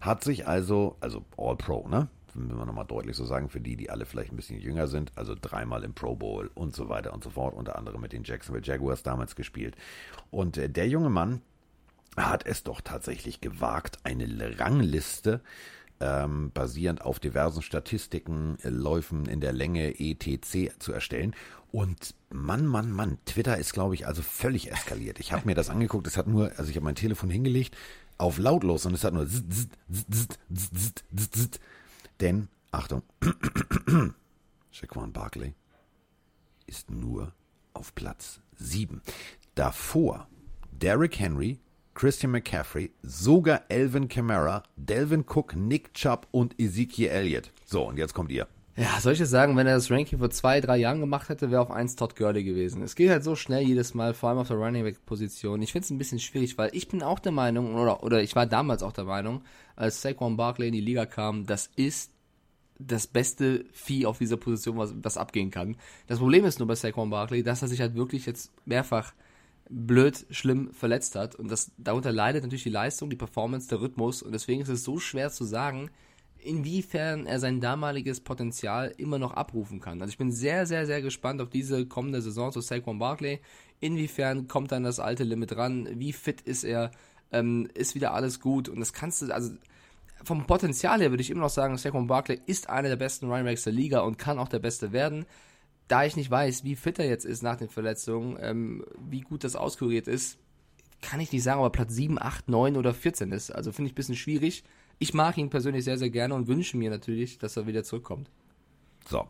hat sich also, also All-Pro, ne? Wenn wir nochmal deutlich so sagen, für die, die alle vielleicht ein bisschen jünger sind, also dreimal im Pro Bowl und so weiter und so fort, unter anderem mit den Jacksonville Jaguars damals gespielt. Und äh, der junge Mann hat es doch tatsächlich gewagt, eine Rangliste ähm, basierend auf diversen Statistiken, äh, Läufen in der Länge etc. zu erstellen. Und Mann, Mann, Mann, Twitter ist, glaube ich, also völlig eskaliert. Ich habe mir das angeguckt, es hat nur, also ich habe mein Telefon hingelegt, auf lautlos und es hat nur zzz, denn, Achtung, Shaquan Barkley ist nur auf Platz 7. Davor Derrick Henry, Christian McCaffrey, sogar Elvin Kamara, Delvin Cook, Nick Chubb und Ezekiel Elliott. So, und jetzt kommt ihr. Ja, soll ich jetzt sagen, wenn er das Ranking vor zwei, drei Jahren gemacht hätte, wäre auf 1 Todd Gurley gewesen. Es geht halt so schnell jedes Mal, vor allem auf der Running Back Position. Ich finde es ein bisschen schwierig, weil ich bin auch der Meinung, oder, oder ich war damals auch der Meinung, als Saquon Barkley in die Liga kam, das ist das beste Vieh auf dieser Position, was, was abgehen kann. Das Problem ist nur bei Saquon Barkley, dass er sich halt wirklich jetzt mehrfach blöd, schlimm verletzt hat. Und das, darunter leidet natürlich die Leistung, die Performance, der Rhythmus. Und deswegen ist es so schwer zu sagen, inwiefern er sein damaliges Potenzial immer noch abrufen kann. Also ich bin sehr, sehr, sehr gespannt auf diese kommende Saison zu Saquon Barkley. Inwiefern kommt dann das alte Limit ran? Wie fit ist er? Ähm, ist wieder alles gut? Und das kannst du, also vom Potenzial her würde ich immer noch sagen, Saquon Barkley ist einer der besten Runningbacks der Liga und kann auch der Beste werden. Da ich nicht weiß, wie fit er jetzt ist nach den Verletzungen, ähm, wie gut das auskuriert ist, kann ich nicht sagen, ob er Platz 7, 8, 9 oder 14 ist. Also finde ich ein bisschen schwierig. Ich mag ihn persönlich sehr, sehr gerne und wünsche mir natürlich, dass er wieder zurückkommt. So.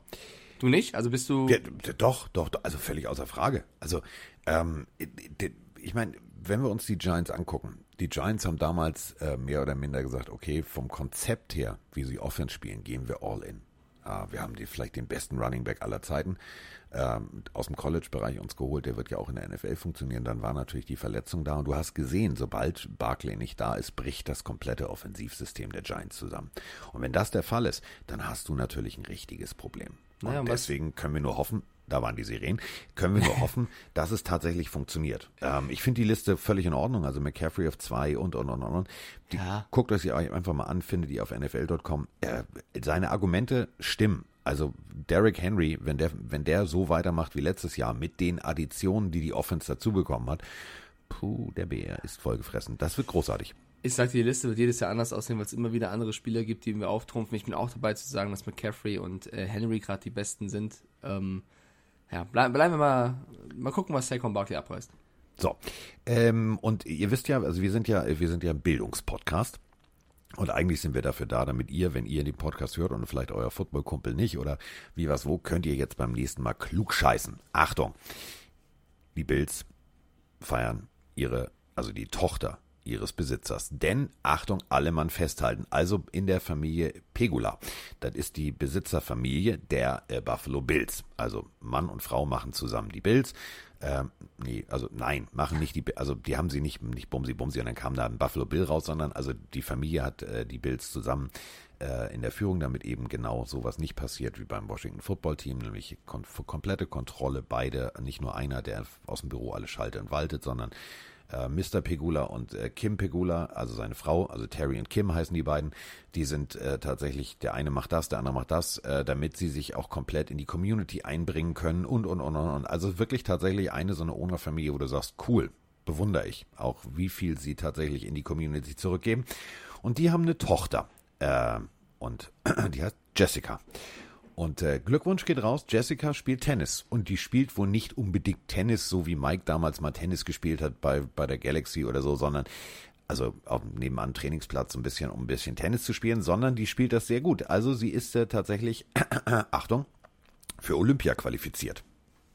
Du nicht? Also bist du. Ja, doch, doch, doch, also völlig außer Frage. Also, ähm, ich meine, wenn wir uns die Giants angucken, die Giants haben damals äh, mehr oder minder gesagt, okay, vom Konzept her, wie sie Offense spielen, gehen wir all in. Äh, wir haben die, vielleicht den besten Running Back aller Zeiten ähm, aus dem College-Bereich uns geholt. Der wird ja auch in der NFL funktionieren. Dann war natürlich die Verletzung da und du hast gesehen, sobald Barkley nicht da ist, bricht das komplette Offensivsystem der Giants zusammen. Und wenn das der Fall ist, dann hast du natürlich ein richtiges Problem. Naja, und was- deswegen können wir nur hoffen, da waren die Sirenen, können wir nur hoffen, dass es tatsächlich funktioniert. Ähm, ich finde die Liste völlig in Ordnung, also McCaffrey auf zwei und und und und. und. Die, Ja. Guckt euch die einfach mal an, findet ihr auf NFL.com. Äh, seine Argumente stimmen. Also Derrick Henry, wenn der, wenn der so weitermacht wie letztes Jahr mit den Additionen, die die Offense dazu bekommen hat, puh, der Bär ist vollgefressen. Das wird großartig. Ich sagte, die Liste wird jedes Jahr anders aussehen, weil es immer wieder andere Spieler gibt, die wir auftrumpfen. Ich bin auch dabei zu sagen, dass McCaffrey und äh, Henry gerade die besten sind. Ähm, ja, bleib, bleiben wir mal, mal gucken, was Saquon Barkley abreißt. So. Ähm, und ihr wisst ja, also wir sind ja, wir sind ja ein Bildungspodcast. Und eigentlich sind wir dafür da, damit ihr, wenn ihr den Podcast hört und vielleicht euer Footballkumpel nicht oder wie was wo, könnt ihr jetzt beim nächsten Mal klug scheißen. Achtung! Die Bills feiern ihre, also die Tochter ihres Besitzers. Denn, Achtung, alle Mann festhalten, also in der Familie Pegula. Das ist die Besitzerfamilie der äh, Buffalo Bills. Also Mann und Frau machen zusammen die Bills. Ähm, nee, also nein, machen nicht die, also die haben sie nicht, nicht Bumsi Bumsi und dann kam da ein Buffalo Bill raus, sondern also die Familie hat äh, die Bills zusammen äh, in der Führung, damit eben genau sowas nicht passiert wie beim Washington Football Team, nämlich kon komplette Kontrolle, beide, nicht nur einer, der aus dem Büro alles schaltet und waltet, sondern äh, Mr. Pegula und äh, Kim Pegula, also seine Frau, also Terry und Kim heißen die beiden, die sind äh, tatsächlich, der eine macht das, der andere macht das, äh, damit sie sich auch komplett in die Community einbringen können und, und, und, und, und. Also wirklich tatsächlich eine so eine Owner-Familie, wo du sagst, cool, bewundere ich, auch wie viel sie tatsächlich in die Community zurückgeben. Und die haben eine Tochter, äh, und die heißt Jessica. Und äh, Glückwunsch geht raus, Jessica spielt Tennis. Und die spielt wohl nicht unbedingt Tennis, so wie Mike damals mal Tennis gespielt hat bei, bei der Galaxy oder so, sondern also auf nebenan Trainingsplatz ein bisschen, um ein bisschen Tennis zu spielen, sondern die spielt das sehr gut. Also sie ist äh, tatsächlich, Achtung, für Olympia qualifiziert.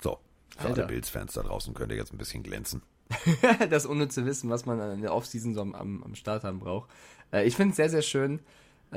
So, für alle Alter. Bills-Fans da draußen könnt ihr jetzt ein bisschen glänzen. das unnütze Wissen, was man in der Offseason so am, am, Start haben braucht. Äh, ich finde es sehr, sehr schön,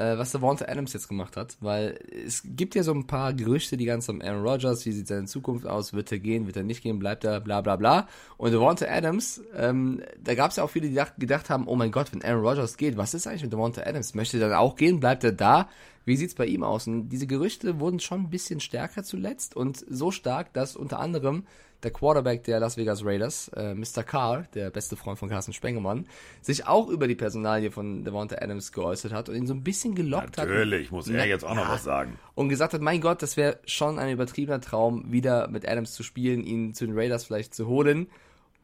was Devonta Adams jetzt gemacht hat, weil es gibt ja so ein paar Gerüchte, die ganz am Aaron Rodgers, wie sieht seine Zukunft aus, wird er gehen, wird er nicht gehen, bleibt er, bla bla bla. Und Devonta Adams, ähm, da gab es ja auch viele, die gedacht, gedacht haben, oh mein Gott, wenn Aaron Rodgers geht, was ist eigentlich mit Devonta Adams? Möchte er dann auch gehen, bleibt er da? Wie sieht's bei ihm aus? Und diese Gerüchte wurden schon ein bisschen stärker zuletzt und so stark, dass unter anderem der Quarterback der Las Vegas Raiders, äh, Mr. Carr, der beste Freund von Carsten Spengemann, sich auch über die Personalie von Devonta Adams geäußert hat und ihn so ein bisschen gelockt hat. Natürlich, muss er jetzt auch noch was sagen. Und gesagt hat, mein Gott, das wäre schon ein übertriebener Traum, wieder mit Adams zu spielen, ihn zu den Raiders vielleicht zu holen.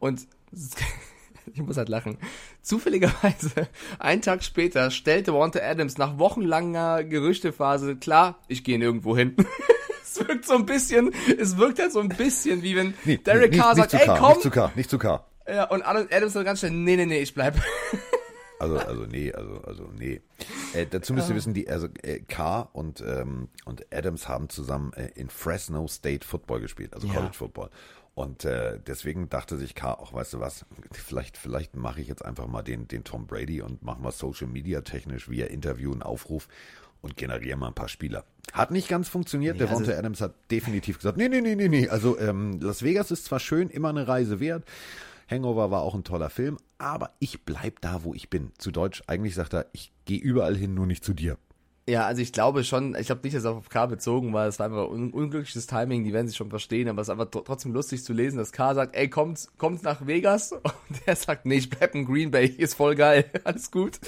Und ich muss halt lachen. Zufälligerweise, einen Tag später, stellte Devonta Adams nach wochenlanger Gerüchtephase klar, ich gehe nirgendwo hin. es wirkt so ein bisschen, es wirkt halt so ein bisschen, wie wenn Nee, Derek nicht, Carr nicht sagt, ey K, komm. Nicht zu K, nicht zu K. Ja, und Adams so ganz schnell, nee, nee, nee, ich bleib. Also, also nee, also, also nee. Äh, dazu müsst ihr wissen, die, also äh, Carr und, ähm, und Adams haben zusammen äh, in Fresno State Football gespielt, also Ja. College Football. Und äh, deswegen dachte sich Carr auch, weißt du was, vielleicht, vielleicht mache ich jetzt einfach mal den, den Tom Brady und mache mal Social Media technisch via Interview einen Aufruf und generiere mal ein paar Spieler. Hat nicht ganz funktioniert. Der also- Adams hat definitiv gesagt, nee, nee, nee, nee, nee. Also ähm, Las Vegas ist zwar schön, immer eine Reise wert. Hangover war auch ein toller Film, aber ich bleib da, wo ich bin. Zu Deutsch, eigentlich sagt er, ich gehe überall hin, nur nicht zu dir. Ja, also ich glaube schon, ich glaube nicht, dass es auf K bezogen war, es war einfach un unglückliches Timing, die werden sich schon verstehen, aber es ist einfach tr- trotzdem lustig zu lesen, dass K sagt, ey, kommt, kommt nach Vegas und der sagt, nee, ich bleib in Green Bay, ist voll geil, alles gut.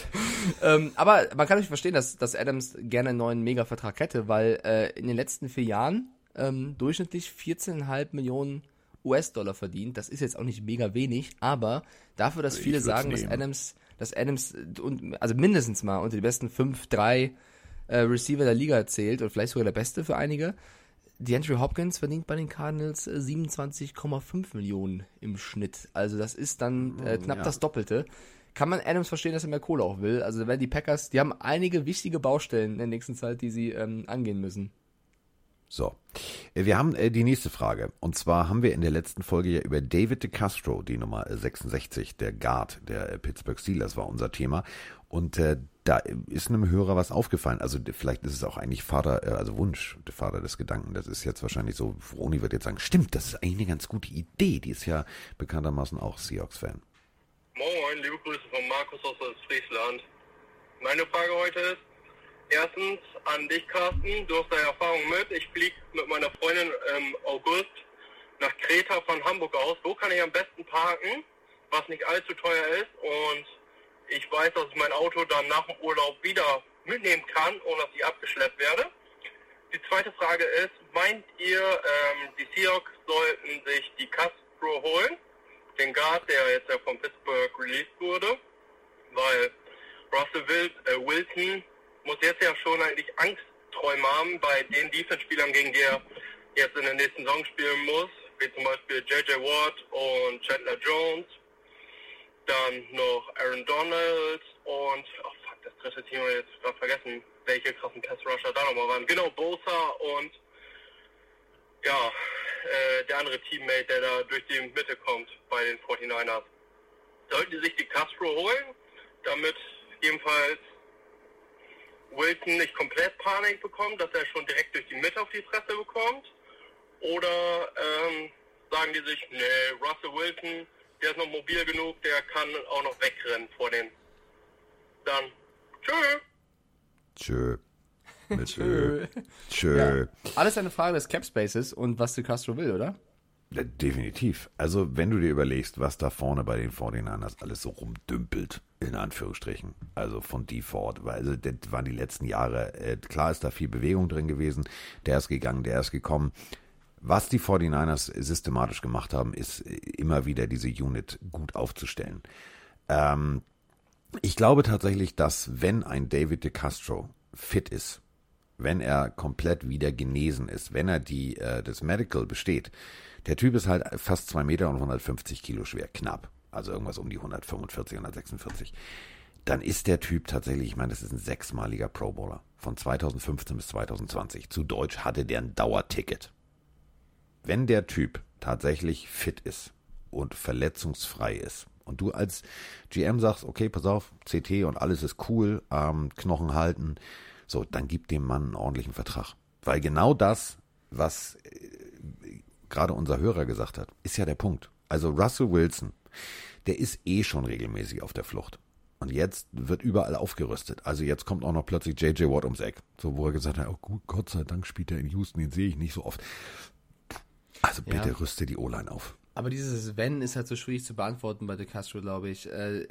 ähm, aber man kann nicht verstehen, dass, dass Adams gerne einen neuen Mega-Vertrag hätte, weil äh, in den letzten vier Jahren ähm, durchschnittlich 14,5 Millionen US-Dollar verdient. Das ist jetzt auch nicht mega wenig, aber dafür, dass Ich viele sagen, dass nehmen. Adams, dass Adams und, also mindestens mal unter die besten fünf, drei äh, Receiver der Liga zählt und vielleicht sogar der beste für einige. DeAndre Hopkins verdient bei den Cardinals äh, 27,5 Millionen im Schnitt. Also das ist dann äh, knapp ja. das Doppelte. Kann man Adams verstehen, dass er mehr Kohle auch will. Also wenn die Packers, die haben einige wichtige Baustellen in der nächsten Zeit, die sie ähm, angehen müssen. So, Äh, wir haben äh, die nächste Frage. Und zwar haben wir in der letzten Folge ja über David DeCastro, die Nummer äh, 66, der Guard der äh, Pittsburgh Steelers, war unser Thema. Und äh, da ist einem Hörer was aufgefallen. Also vielleicht ist es auch eigentlich Vater, äh, also Wunsch, der Vater des Gedanken. Das ist jetzt wahrscheinlich so, Roni wird jetzt sagen, stimmt, das ist eigentlich eine ganz gute Idee. Die ist ja bekanntermaßen auch Seahawks-Fan. Moin, liebe Grüße von Markus aus Friesland. Meine Frage heute ist, erstens an dich, Carsten. Du hast da Erfahrung mit. Ich fliege mit meiner Freundin im August nach Kreta von Hamburg aus. Wo kann ich am besten parken, was nicht allzu teuer ist und ich weiß, dass ich mein Auto dann nach dem Urlaub wieder mitnehmen kann, ohne dass ich abgeschleppt werde. Die zweite Frage ist, meint ihr, ähm, die Seahawks sollten sich die Castro holen? Den Guard, der jetzt ja von Pittsburgh released wurde, weil Russell äh, Wilson muss jetzt ja schon eigentlich Angstträume haben bei den Defense-Spielern, gegen die er jetzt in der nächsten Saison spielen muss, wie zum Beispiel J.J. Watt und Chandler Jones, dann noch Aaron Donald und, oh fuck, das dritte Team habe ich jetzt gerade vergessen, welche krassen Pass-Rusher da nochmal waren. Genau, Bosa und ja, äh, der andere Teammate, der da durch die Mitte kommt bei den 49ers. Sollten die sich die Castro holen, damit jedenfalls Wilson nicht komplett Panik bekommt, dass er schon direkt durch die Mitte auf die Fresse bekommt? Oder ähm, sagen die sich, nee, Russell Wilson, der ist noch mobil genug, der kann auch noch wegrennen vor den. Dann, tschö. Tschö. Mit Tschö. Tschö. Alles eine Frage des Cap Spaces und was De Castro will, oder? Ja, Definitiv. Also, wenn du dir überlegst, was da vorne bei den 49ers alles so rumdümpelt, in Anführungsstrichen, also von Default, weil also das waren die letzten Jahre, äh, klar ist da viel Bewegung drin gewesen, der ist gegangen, der ist gekommen. Was die 49ers systematisch gemacht haben, ist äh, immer wieder diese Unit gut aufzustellen. Ähm, ich glaube tatsächlich, dass wenn ein David DeCastro fit ist, wenn er komplett wieder genesen ist, wenn er die äh, das Medical besteht, der Typ ist halt fast zwei Meter und 150 Kilo schwer, knapp, also irgendwas um die 145, 146. Dann ist der Typ tatsächlich, ich meine, das ist ein sechsmaliger Pro Bowler von 2015 bis 2020. Zu Deutsch hatte der ein Dauerticket. Wenn der Typ tatsächlich fit ist und verletzungsfrei ist und du als GM sagst, okay, pass auf, CT und alles ist cool, ähm, Knochen halten, so, dann gib dem Mann einen ordentlichen Vertrag. Weil genau das, was äh, gerade unser Hörer gesagt hat, ist ja der Punkt. Also Russell Wilson, der ist eh schon regelmäßig auf der Flucht. Und jetzt wird überall aufgerüstet. Also jetzt kommt auch noch plötzlich JJ Watt ums Eck. So, wo er gesagt hat, oh Gott sei Dank spielt er in Houston, den sehe ich nicht so oft. Also bitte Ja. rüste die O-Line auf. Aber dieses Wenn ist halt so schwierig zu beantworten bei De Castro, glaube ich. Äh,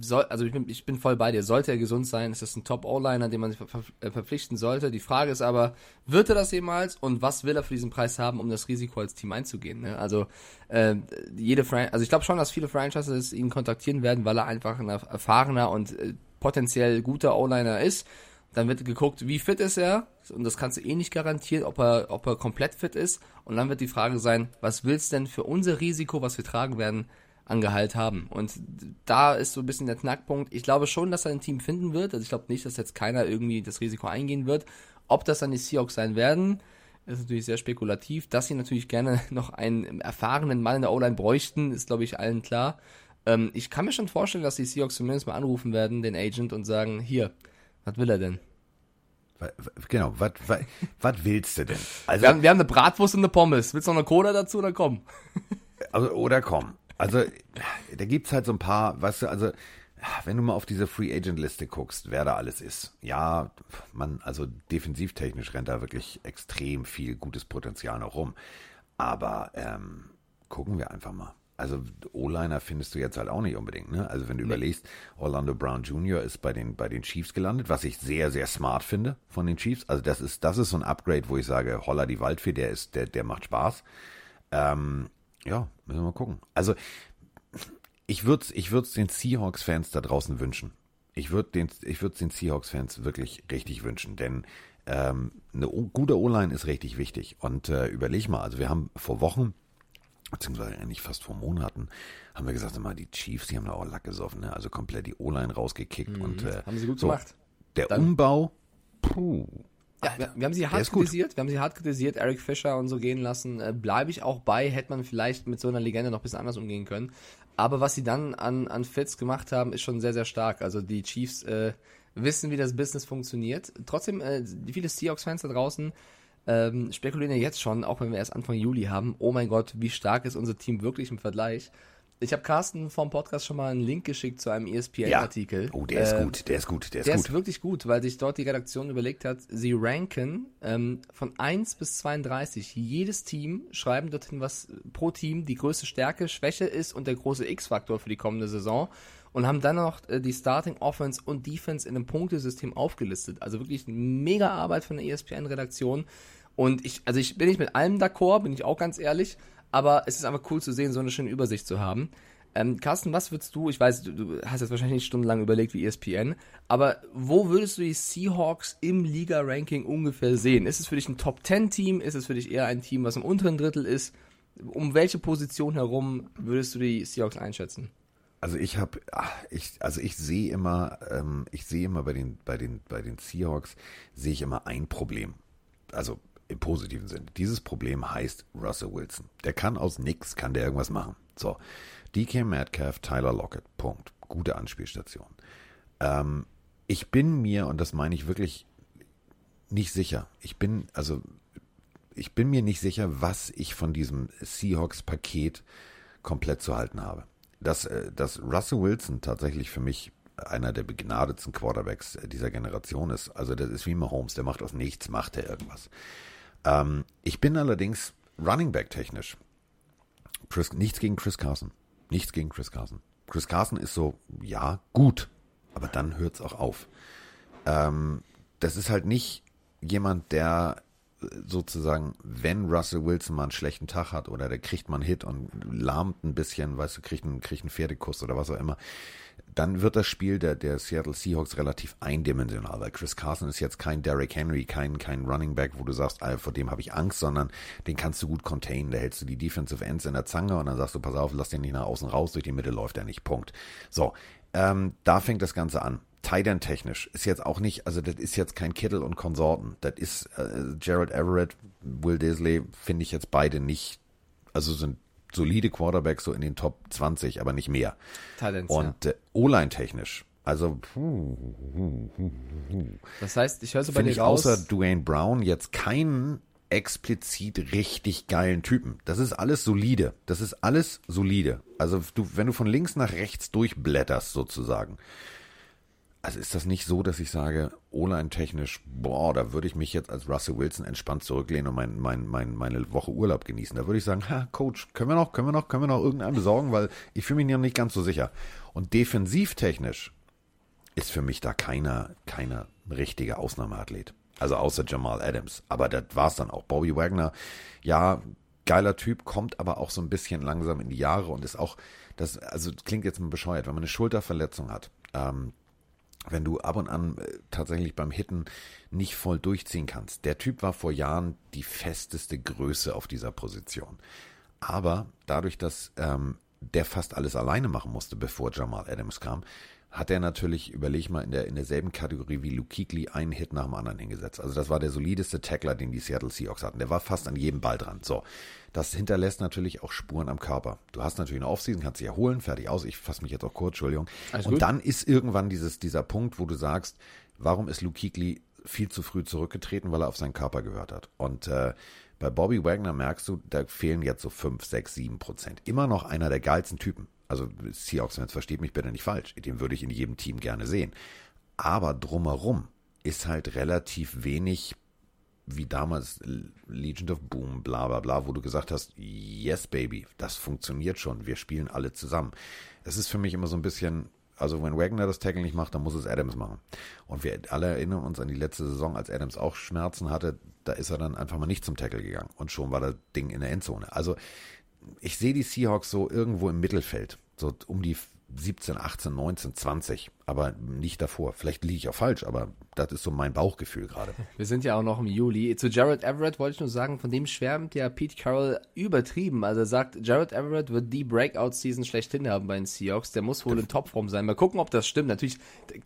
soll, also ich bin, ich bin voll bei dir. Sollte er gesund sein, ist das ein Top-O-Liner, den man sich ver äh, verpflichten sollte. Die Frage ist aber, wird er das jemals und was will er für diesen Preis haben, um das Risiko als Team einzugehen? Ne? Also äh, jede Fran also ich glaube schon, dass viele Franchises ihn kontaktieren werden, weil er einfach ein erfahrener und äh, potenziell guter O-Liner ist. Dann wird geguckt, wie fit ist er? Und das kannst du eh nicht garantieren, ob er, ob er komplett fit ist. Und dann wird die Frage sein, was willst denn für unser Risiko, was wir tragen werden, an Gehalt haben? Und da ist so ein bisschen der Knackpunkt. Ich glaube schon, dass er ein Team finden wird. Also ich glaube nicht, dass jetzt keiner irgendwie das Risiko eingehen wird. Ob das dann die Seahawks sein werden, ist natürlich sehr spekulativ. Dass sie natürlich gerne noch einen erfahrenen Mann in der O-Line bräuchten, ist glaube ich allen klar. Ähm, ich kann mir schon vorstellen, dass die Seahawks zumindest mal anrufen werden, den Agent, und sagen, hier, was will er denn? Genau, was was willst du denn? Also, Wir haben, wir haben eine Bratwurst und eine Pommes. Willst du noch eine Cola dazu oder komm? also oder komm. Also da gibt's halt so ein paar, weißt du, also wenn du mal auf diese Free Agent Liste guckst, wer da alles ist. Ja, man, also defensivtechnisch rennt da wirklich extrem viel gutes Potenzial noch rum. Aber ähm, gucken wir einfach mal. Also O-Liner findest du jetzt halt auch nicht unbedingt, ne? Also wenn du überlegst, Orlando Brown Jr. ist bei den bei den Chiefs gelandet, was ich sehr sehr smart finde von den Chiefs. Also das ist das ist so ein Upgrade, wo ich sage, Holla die Waldfee, der ist der der macht Spaß. Ähm, ja, müssen wir mal gucken. Also ich würde ich würd's den Seahawks-Fans da draußen wünschen. Ich würde den, ich würd's den Seahawks-Fans wirklich richtig wünschen, denn ähm, eine o- gute O-Line ist richtig wichtig. Und äh, überleg mal, also wir haben vor Wochen, beziehungsweise eigentlich fast vor Monaten, haben wir gesagt, sag mal, die Chiefs, die haben da auch Lack gesoffen, ne? also komplett die O-Line rausgekickt. und äh, Haben sie gut so, gemacht. Der Dann- Umbau, puh, Ja, wir, wir haben sie hart kritisiert, wir haben sie hart kritisiert, Eric Fischer und so gehen lassen. Äh, Bleibe ich auch bei, hätte man vielleicht mit so einer Legende noch ein bisschen anders umgehen können. Aber was sie dann an, an Fits gemacht haben, ist schon sehr, sehr stark. Also die Chiefs äh, wissen, wie das Business funktioniert. Trotzdem, äh, viele Seahawks-Fans da draußen ähm, spekulieren ja jetzt schon, auch wenn wir erst Anfang Juli haben, oh mein Gott, wie stark ist unser Team wirklich im Vergleich. Ich habe Carsten vom Podcast schon mal einen Link geschickt zu einem E ja. ESPN-Artikel. Oh, der ist Äh, gut, der ist gut, der ist der gut. ist wirklich gut, weil sich dort die Redaktion überlegt hat, sie ranken ähm, von 1 bis 32 jedes Team, schreiben dorthin, was pro Team die größte Stärke, Schwäche ist und der große X-Faktor für die kommende Saison und haben dann noch äh, die Starting Offense und Defense in einem Punktesystem aufgelistet. Also wirklich eine mega Arbeit von der ESPN-Redaktion. Und ich, also ich bin nicht mit allem d'accord, bin ich auch ganz ehrlich, aber es ist einfach cool zu sehen, so eine schöne Übersicht zu haben. Ähm, Carsten, was würdest du, ich weiß, du, hast jetzt wahrscheinlich nicht stundenlang überlegt wie ESPN, aber wo würdest du die Seahawks im Liga-Ranking ungefähr sehen? Ist es für dich ein Top-10-Team? Ist es für dich eher ein Team, was im unteren Drittel ist? Um welche Position herum würdest du die Seahawks einschätzen? Also ich habe, ich, also ich sehe immer, ähm, ich sehe immer bei den, bei den, bei den Seahawks sehe ich immer ein Problem. Also im positiven Sinne. Dieses Problem heißt Russell Wilson. Der kann aus nix, kann der irgendwas machen. So, DK Metcalf, Tyler Lockett, Punkt. Gute Anspielstation. Ähm, ich bin mir, und das meine ich wirklich nicht sicher. Ich bin, also ich bin mir nicht sicher, was ich von diesem Seahawks-Paket komplett zu halten habe. Dass, äh, dass Russell Wilson tatsächlich für mich einer der begnadetsten Quarterbacks äh, dieser Generation ist. Also das ist wie Mahomes, der macht aus nichts, macht er irgendwas. Ähm, ich bin allerdings Running Back technisch. Chris, nichts gegen Chris Carson. Nichts gegen Chris Carson. Chris Carson ist so, ja, gut, aber dann hört es auch auf. Ähm, das ist halt nicht jemand, der äh, sozusagen, wenn Russell Wilson mal einen schlechten Tag hat oder der kriegt mal einen Hit und lahmt ein bisschen, weißt du, kriegt einen, kriegt einen Pferdekuss oder was auch immer, dann wird das Spiel der, der Seattle Seahawks relativ eindimensional, weil Chris Carson ist jetzt kein Derrick Henry, kein, kein Running Back, wo du sagst, ah, vor dem habe ich Angst, sondern den kannst du gut containen. Da hältst du die Defensive Ends in der Zange und dann sagst du, pass auf, lass den nicht nach außen raus, durch die Mitte läuft er nicht. Punkt. So, ähm, da fängt das Ganze an. Tight End technisch ist jetzt auch nicht, also das ist jetzt kein Kittle und Konsorten. Das ist äh, Gerald Everett, Will Disley, finde ich jetzt beide nicht, also sind solide Quarterbacks so in den Top 20, aber nicht mehr. Talents, Und äh, O-Line technisch, also Das heißt, ich höre so bei dir ich raus, außer Dwayne Brown jetzt keinen explizit richtig geilen Typen. Das ist alles solide. Das ist alles solide. Also du, wenn du von links nach rechts durchblätterst sozusagen, also ist das nicht so, dass ich sage, O-Line technisch, boah, da würde ich mich jetzt als Russell Wilson entspannt zurücklehnen und mein, mein, mein, meine Woche Urlaub genießen. Da würde ich sagen, ha, Coach, können wir noch, können wir noch, können wir noch irgendeinen besorgen, weil ich fühle mich noch nicht ganz so sicher. Und defensivtechnisch ist für mich da keiner, keiner richtige Ausnahmeathlet. Also außer Jamal Adams. Aber das war's dann auch. Bobby Wagner, ja, geiler Typ, kommt aber auch so ein bisschen langsam in die Jahre und ist auch, das, also klingt jetzt mal bescheuert, wenn man eine Schulterverletzung hat, ähm, wenn du ab und an äh, tatsächlich beim Hitten nicht voll durchziehen kannst. Der Typ war vor Jahren die festeste Größe auf dieser Position. Aber dadurch, dass ähm, der fast alles alleine machen musste, bevor Jamal Adams kam, hat er natürlich, überleg mal, in, der, in derselben Kategorie wie Luke Kuechly einen Hit nach dem anderen hingesetzt. Also das war der solideste Tackler, den die Seattle Seahawks hatten. Der war fast an jedem Ball dran. So, das hinterlässt natürlich auch Spuren am Körper. Du hast natürlich eine Offseason, kannst dich erholen, fertig aus. Ich fasse mich jetzt auch kurz, Entschuldigung. Alles Und gut. dann ist irgendwann dieses, dieser Punkt, wo du sagst, warum ist Luke Kuechly viel zu früh zurückgetreten, weil er auf seinen Körper gehört hat. Und äh, bei Bobby Wagner merkst du, da fehlen jetzt so 5, 6, 7 Prozent. Immer noch einer der geilsten Typen. Also Seahawks-Fans, versteht mich bitte nicht falsch. Den würde ich in jedem Team gerne sehen. Aber drumherum ist halt relativ wenig wie damals Legion of Boom, bla bla bla, wo du gesagt hast, yes baby, das funktioniert schon, wir spielen alle zusammen. Es ist für mich immer so ein bisschen, also wenn Wagner das Tackle nicht macht, dann muss es Adams machen. Und wir alle erinnern uns an die letzte Saison, als Adams auch Schmerzen hatte, da ist er dann einfach mal nicht zum Tackle gegangen und schon war das Ding in der Endzone. Also ich sehe die Seahawks so irgendwo im Mittelfeld, so um die 17, 18, 19, 20, aber nicht davor. Vielleicht liege ich auch falsch, aber das ist so mein Bauchgefühl gerade. Wir sind ja auch noch im Juli. Zu Jared Everett wollte ich nur sagen, von dem schwärmt ja Pete Carroll übertrieben. Also er sagt, Jared Everett wird die Breakout-Season schlechthin haben bei den Seahawks. Der muss wohl in Topform sein. Mal gucken, ob das stimmt. Natürlich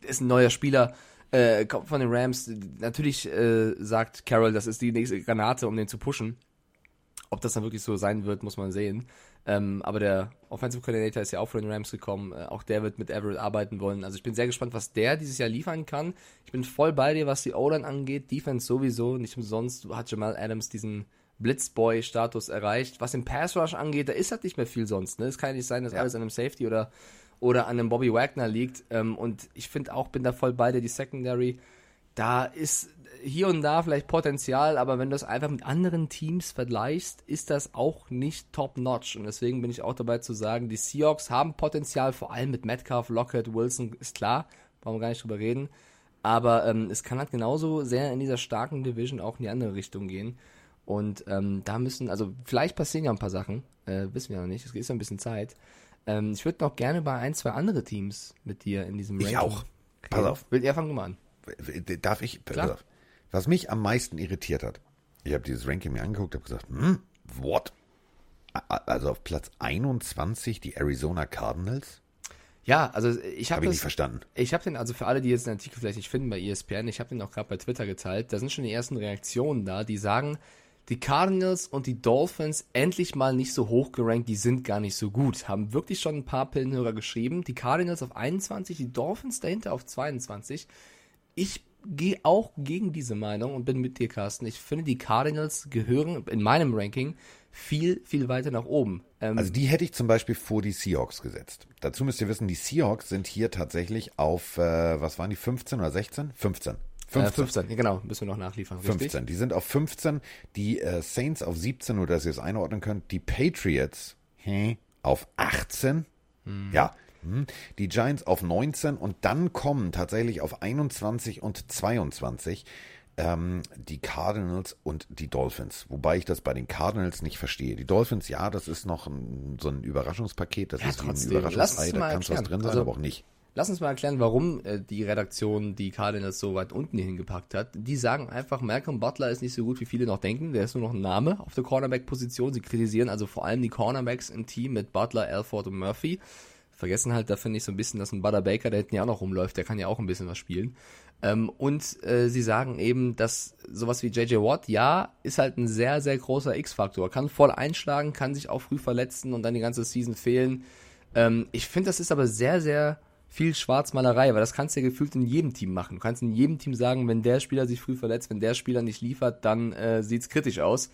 ist ein neuer Spieler, äh, kommt von den Rams. Natürlich äh, sagt Carroll, das ist die nächste Granate, um den zu pushen. Ob das dann wirklich so sein wird, muss man sehen. Ähm, aber der Offensive Coordinator ist ja auch von den Rams gekommen. Äh, auch der wird mit Everett arbeiten wollen. Also ich bin sehr gespannt, was der dieses Jahr liefern kann. Ich bin voll bei dir, was die O-Line angeht. Defense sowieso. Nicht umsonst hat Jamal Adams diesen Blitzboy-Status erreicht. Was den Pass Rush angeht, da ist halt nicht mehr viel sonst. Ne? Es kann ja nicht sein, dass alles an einem Safety oder, oder an einem Bobby Wagner liegt. Ähm, und ich finde auch, bin da voll bei dir, die Secondary. Da ist hier und da vielleicht Potenzial, aber wenn du es einfach mit anderen Teams vergleichst, ist das auch nicht top-notch. Und deswegen bin ich auch dabei zu sagen, die Seahawks haben Potenzial, vor allem mit Metcalf, Lockett, Wilson, ist klar, brauchen wir gar nicht drüber reden. Aber ähm, es kann halt genauso sehr in dieser starken Division auch in die andere Richtung gehen. Und ähm, da müssen, also vielleicht passieren ja ein paar Sachen, äh, wissen wir noch nicht, es ist ja ein bisschen Zeit. Ähm, ich würde noch gerne bei ein, zwei andere Teams mit dir in diesem Ich auch. Pass auf. Will, ja, fang du mal an. Darf ich? Klar. Was mich am meisten irritiert hat, ich habe dieses Ranking mir angeguckt, habe gesagt, hm, what? Also auf Platz 21 die Arizona Cardinals? Ja, also ich habe Habe ich das, nicht verstanden. Ich habe den, also für alle, die jetzt den Artikel vielleicht nicht finden bei ESPN, ich habe den auch gerade bei Twitter geteilt, da sind schon die ersten Reaktionen da, die sagen, die Cardinals und die Dolphins endlich mal nicht so hoch gerankt, die sind gar nicht so gut. Haben wirklich schon ein paar Pillenhörer geschrieben. Die Cardinals auf 21, die Dolphins dahinter auf 22. Ich gehe auch gegen diese Meinung und bin mit dir, Carsten. Ich finde, die Cardinals gehören in meinem Ranking viel, viel weiter nach oben. Ähm, Also die hätte ich zum Beispiel vor die Seahawks gesetzt. Dazu müsst ihr wissen, die Seahawks sind hier tatsächlich auf, äh, was waren die, 15 oder 16? 15. äh, 15. 15, ja, genau, müssen wir noch nachliefern. Richtig? 15. Die sind auf 15, die äh, Saints auf 17, nur dass ihr es einordnen könnt. Die Patriots hm, auf 18. Ja. Hm. Die Giants auf 19 und dann kommen tatsächlich auf 21 und 22 ähm, die Cardinals und die Dolphins. Wobei ich das bei den Cardinals nicht verstehe. Die Dolphins, ja, das ist noch ein, so ein Überraschungspaket. Das Ja, ist ein trotzdem. Lass Überraschungsei. Da kann was drin sein, Also- aber auch nicht. Lass uns mal erklären, warum äh, die Redaktion die Cardinals so weit unten hingepackt hat. Die sagen einfach, Malcolm Butler ist nicht so gut, wie viele noch denken. Der ist nur noch ein Name auf der Cornerback-Position. Sie kritisieren also vor allem die Cornerbacks im Team mit Butler, Alford und Murphy. Vergessen halt da finde ich so ein bisschen, dass ein Butter Baker, der hinten ja auch noch rumläuft, der kann ja auch ein bisschen was spielen. Ähm, und äh, sie sagen eben, dass sowas wie JJ Watt, ja, ist halt ein sehr, sehr großer X-Faktor. Kann voll einschlagen, kann sich auch früh verletzen und dann die ganze Season fehlen. Ähm, ich finde, das ist aber sehr, sehr viel Schwarzmalerei, weil das kannst du ja gefühlt in jedem Team machen. Du kannst in jedem Team sagen, wenn der Spieler sich früh verletzt, wenn der Spieler nicht liefert, dann äh, sieht's kritisch aus.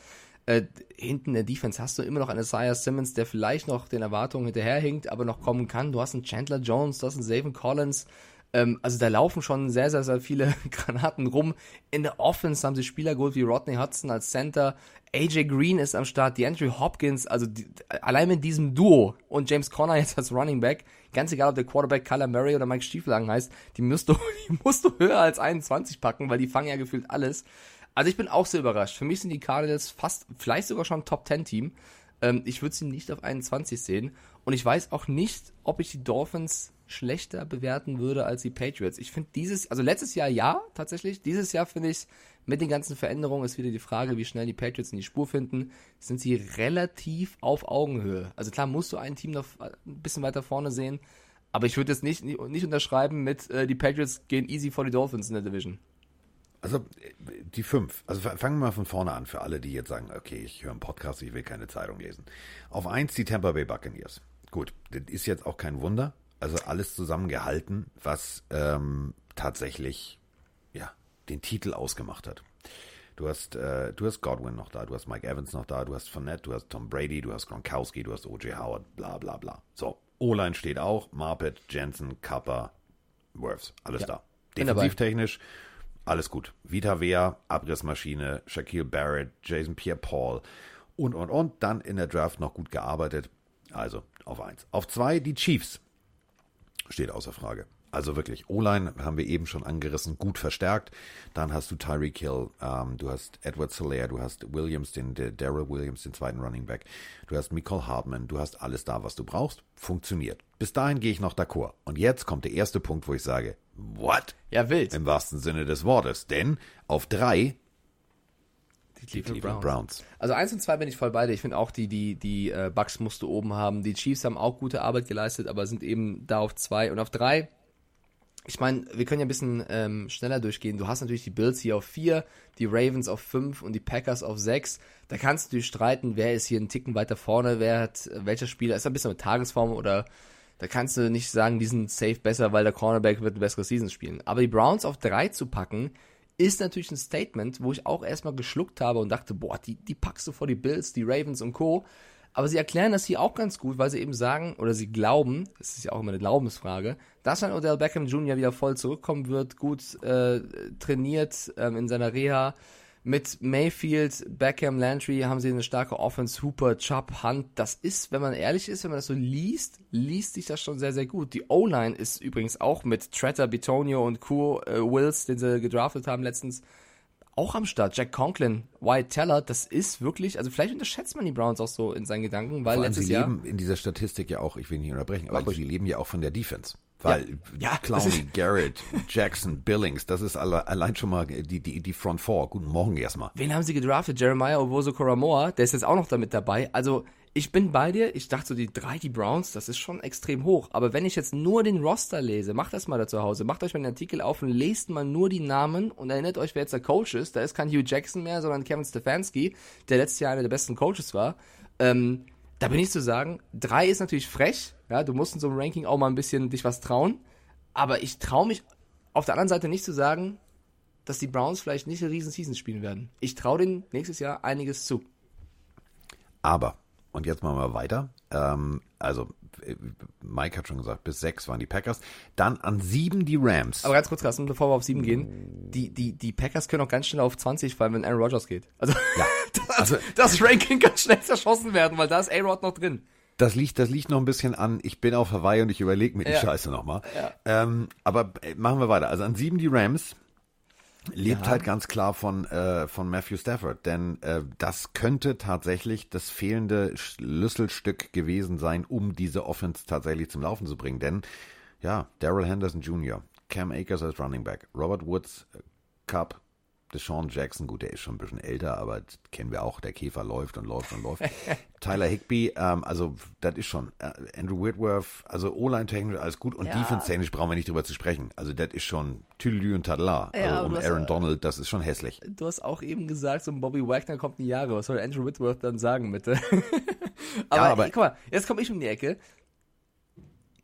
Äh, hinten in der Defense hast du immer noch einen Isaiah Simmons, der vielleicht noch den Erwartungen hinterherhinkt, aber noch kommen kann. Du hast einen Chandler Jones, du hast einen Zayvon Collins. Ähm, also da laufen schon sehr, sehr, sehr viele Granaten rum. In der Offense haben sie Spieler geholt wie Rodney Hudson als Center. AJ Green ist am Start, die Andrew Hopkins, also die, allein mit diesem Duo und James Conner jetzt als Running Back, ganz egal ob der Quarterback Kyler Murray oder Mike Stieflagen heißt, die musst du, die musst du höher als 21 packen, weil die fangen ja gefühlt alles. Also ich bin auch sehr überrascht. Für mich sind die Cardinals fast, vielleicht sogar schon Top 10 Team. Ähm, ich würde sie nicht auf 21 sehen. Und ich weiß auch nicht, ob ich die Dolphins schlechter bewerten würde als die Patriots. Ich finde dieses, also letztes Jahr ja, tatsächlich. Dieses Jahr finde ich, mit den ganzen Veränderungen ist wieder die Frage, wie schnell die Patriots in die Spur finden. Sind sie relativ auf Augenhöhe? Also klar musst du ein Team noch ein bisschen weiter vorne sehen. Aber ich würde jetzt nicht, nicht unterschreiben mit, äh, die Patriots gehen easy vor die Dolphins in der Division. Also die fünf. Also fangen wir mal von vorne an für alle, die jetzt sagen, okay, ich höre einen Podcast, ich will keine Zeitung lesen. Auf eins die Tampa Bay Buccaneers. Gut, das ist jetzt auch kein Wunder. Also alles zusammengehalten, was ähm, tatsächlich ja den Titel ausgemacht hat. Du hast, äh, du hast Godwin noch da, du hast Mike Evans noch da, du hast Fournette, du hast Tom Brady, du hast Gronkowski, du hast O.J. Howard, bla bla bla. So, O-Line steht auch, Marpet, Jensen, Kappa, Worths, alles Ja, da. bin dabei. Alles gut. Vita Vea, Abrissmaschine, Shaquille Barrett, Jason Pierre-Paul und, und, und. Dann in der Draft noch gut gearbeitet. Also auf eins. Auf zwei die Chiefs. Steht außer Frage. Also wirklich, O-Line haben wir eben schon angerissen, gut verstärkt. Dann hast du Tyreek Hill, ähm, du hast Edward Solaire, du hast Williams, den der Daryl Williams, den zweiten Running Back. Du hast Nicole Hartman, du hast alles da, was du brauchst. Funktioniert. Bis dahin gehe ich noch d'accord. Und jetzt kommt der erste Punkt, wo ich sage, what? Ja, wild. Im wahrsten Sinne des Wortes. Denn auf drei Die Cleveland Browns. Also eins und zwei bin ich voll bei dir. Ich finde auch, die, die, die äh, Bucks musst du oben haben. Die Chiefs haben auch gute Arbeit geleistet, aber sind eben da auf zwei. Und auf drei, ich meine, wir können ja ein bisschen ähm, schneller durchgehen. Du hast natürlich die Bills hier auf vier, die Ravens auf fünf und die Packers auf sechs. Da kannst du dich streiten, wer ist hier einen Ticken weiter vorne, wer hat äh, welcher Spieler. Ist ein bisschen mit Tagesform oder da kannst du nicht sagen, die sind safe besser, weil der Cornerback wird eine bessere Season spielen. Aber die Browns auf drei zu packen, ist natürlich ein Statement, wo ich auch erstmal geschluckt habe und dachte, boah, die, die packst du vor die Bills, die Ravens und Co. Aber sie erklären das hier auch ganz gut, weil sie eben sagen, oder sie glauben, das ist ja auch immer eine Glaubensfrage, dass dann Odell Beckham Jr. wieder voll zurückkommen wird, gut äh, trainiert ähm, in seiner Reha. Mit Mayfield, Beckham, Landry haben sie eine starke Offense, Hooper, Chubb, Hunt. Das ist, wenn man ehrlich ist, wenn man das so liest, liest sich das schon sehr, sehr gut. Die O-Line ist übrigens auch mit Tretter, Bitonio und Co. Äh, Wills, den sie gedraftet haben letztens, auch am Start. Jack Conklin, White Teller, das ist wirklich, also vielleicht unterschätzt man die Browns auch so in seinen Gedanken, weil Vor allem, letztes sie Jahr. leben in dieser Statistik ja auch, ich will nicht unterbrechen, aber sie leben ja auch von der Defense. Weil Ja, das Clowney, Garrett, Jackson, Billings, das ist alle, allein schon mal die, die, die Front Four. Guten Morgen erstmal. Wen haben sie gedraftet? Jeremiah Owoso Koramoa, der ist jetzt auch noch damit dabei. Also, ich bin bei dir. Ich dachte so, die drei, die Browns, das ist schon extrem hoch. Aber wenn ich jetzt nur den Roster lese, macht das mal da zu Hause. Macht euch mal den Artikel auf und lest mal nur die Namen und erinnert euch, wer jetzt der Coach ist. Da ist kein Hugh Jackson mehr, sondern Kevin Stefanski, der letztes Jahr einer der besten Coaches war. Ähm, da bin ich zu sagen, drei ist natürlich frech. Ja, du musst in so einem Ranking auch mal ein bisschen dich was trauen. Aber ich traue mich auf der anderen Seite nicht zu sagen, dass die Browns vielleicht nicht eine riesen Season spielen werden. Ich traue denen nächstes Jahr einiges zu. Aber, und jetzt machen wir weiter. Ähm, also, äh, Mike hat schon gesagt, bis sechs waren die Packers. Dann an sieben die Rams. Aber ganz kurz, Carsten, bevor wir auf sieben gehen, die, die, die Packers können auch ganz schnell auf 20 fallen, wenn Aaron Rodgers geht. Also, das, also- das Ranking kann schnell zerschossen werden, weil da ist A-Rod noch drin. Das liegt, das liegt noch ein bisschen an, ich bin auf Hawaii und ich überlege mir die Ja. Scheiße nochmal. Ja. Ähm, aber äh, machen wir weiter. Also an sieben die Rams lebt halt ganz klar von, äh, von Matthew Stafford, denn äh, das könnte tatsächlich das fehlende Schlüsselstück gewesen sein, um diese Offense tatsächlich zum Laufen zu bringen. Denn ja, Daryl Henderson Jr., Cam Akers als Running Back, Robert Woods, äh, Cup, Deshaun Jackson, gut, der ist schon ein bisschen älter, aber das kennen wir auch, der Käfer läuft und läuft und läuft. Tyler Higby, ähm, also das ist schon, äh, Andrew Whitworth, also O-Line technisch alles gut und Ja. Defense technisch brauchen wir nicht drüber zu sprechen. Also das ist schon Tüdelü und Tadla. Ja, also um du hast Aaron ja- Donald, das ist schon hässlich. Du hast auch eben gesagt, so ein Bobby Wagner kommt in die Jahre. Was soll Andrew Whitworth dann sagen, bitte? aber, aber- ey, guck mal, jetzt komme ich um die Ecke.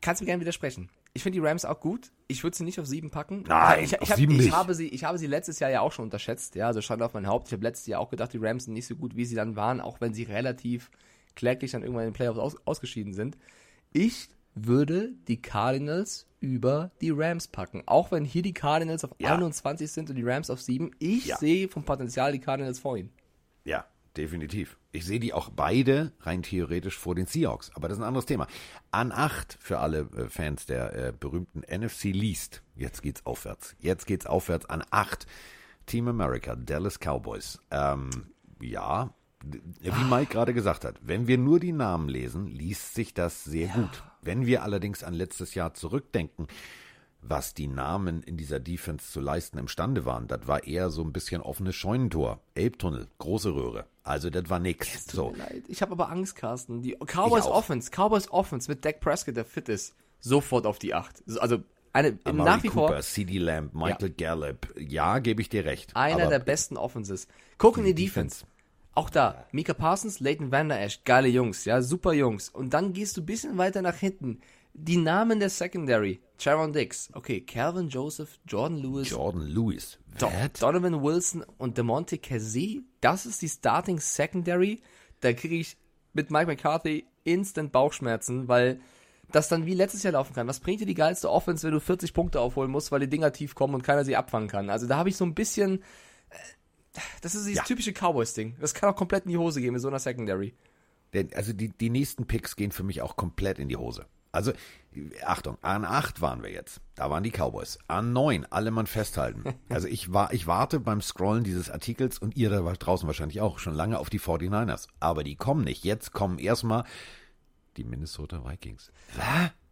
Kannst mir gerne widersprechen. Ich finde die Rams auch gut. Ich würde sie nicht auf sieben packen. Nein, ich, ich, auf hab, sieben ich nicht. Habe sie, ich habe sie letztes Jahr ja auch schon unterschätzt. Ja, also stand auf mein Haupt. Ich habe letztes Jahr auch gedacht, die Rams sind nicht so gut, wie sie dann waren, auch wenn sie relativ kläglich dann irgendwann in den Playoffs aus, ausgeschieden sind. Ich würde die Cardinals über die Rams packen. Auch wenn hier die Cardinals auf Ja. 21 sind und die Rams auf 7. Ich Ja. sehe vom Potenzial die Cardinals vor ihnen. Ja, definitiv. Ich sehe die auch beide rein theoretisch vor den Seahawks, aber das ist ein anderes Thema. An acht für alle äh, Fans der äh, berühmten NFC Least. Jetzt geht's aufwärts. Jetzt geht's aufwärts an acht. Team America, Dallas Cowboys. Ähm, ja, wie Mike gerade gesagt hat, wenn wir nur die Namen lesen, liest sich das sehr gut. Wenn wir allerdings an letztes Jahr zurückdenken, was die Namen in dieser Defense zu leisten imstande waren, das war eher so ein bisschen offenes Scheunentor. Elbtunnel, große Röhre. Also das war nix. So. Leid. Ich habe aber Angst, Carsten. Die Cowboys. Offense, Cowboys Offense mit Dak Prescott, der fit ist, sofort auf die 8. Also eine Amari nach wie vor Cooper, CD Lamb, Michael Gallup. Ja, gebe ich dir recht. einer der besten Offenses. Guck in die die Defense. Auch da, Mika Parsons, Leighton Van Der Esch, geile Jungs, ja, super Jungs. Und dann gehst du ein bisschen weiter nach hinten. Die Namen der Secondary. Sharon Dix, okay, Calvin Joseph, Jordan Lewis, Jordan Lewis. Do What? Donovan Wilson und DeMonte Casey, das ist die Starting Secondary. Da kriege ich mit Mike McCarthy instant Bauchschmerzen, weil das dann wie letztes Jahr laufen kann. Was bringt dir die geilste Offense, wenn du 40 Punkte aufholen musst, weil die Dinger tief kommen und keiner sie abfangen kann? Also da habe ich so ein bisschen. äh, Das ist dieses Ja. typische Cowboys-Ding. Das kann auch komplett in die Hose gehen mit so einer Secondary. Denn, also die, die nächsten Picks gehen für mich auch komplett in die Hose. Also, Achtung, an 8 waren wir jetzt. Da waren die Cowboys. An 9, alle Mann festhalten. Also ich war, ich warte beim Scrollen dieses Artikels und ihr da draußen wahrscheinlich auch schon lange auf die 49ers. Aber die kommen nicht. Jetzt kommen erstmal die Minnesota Vikings.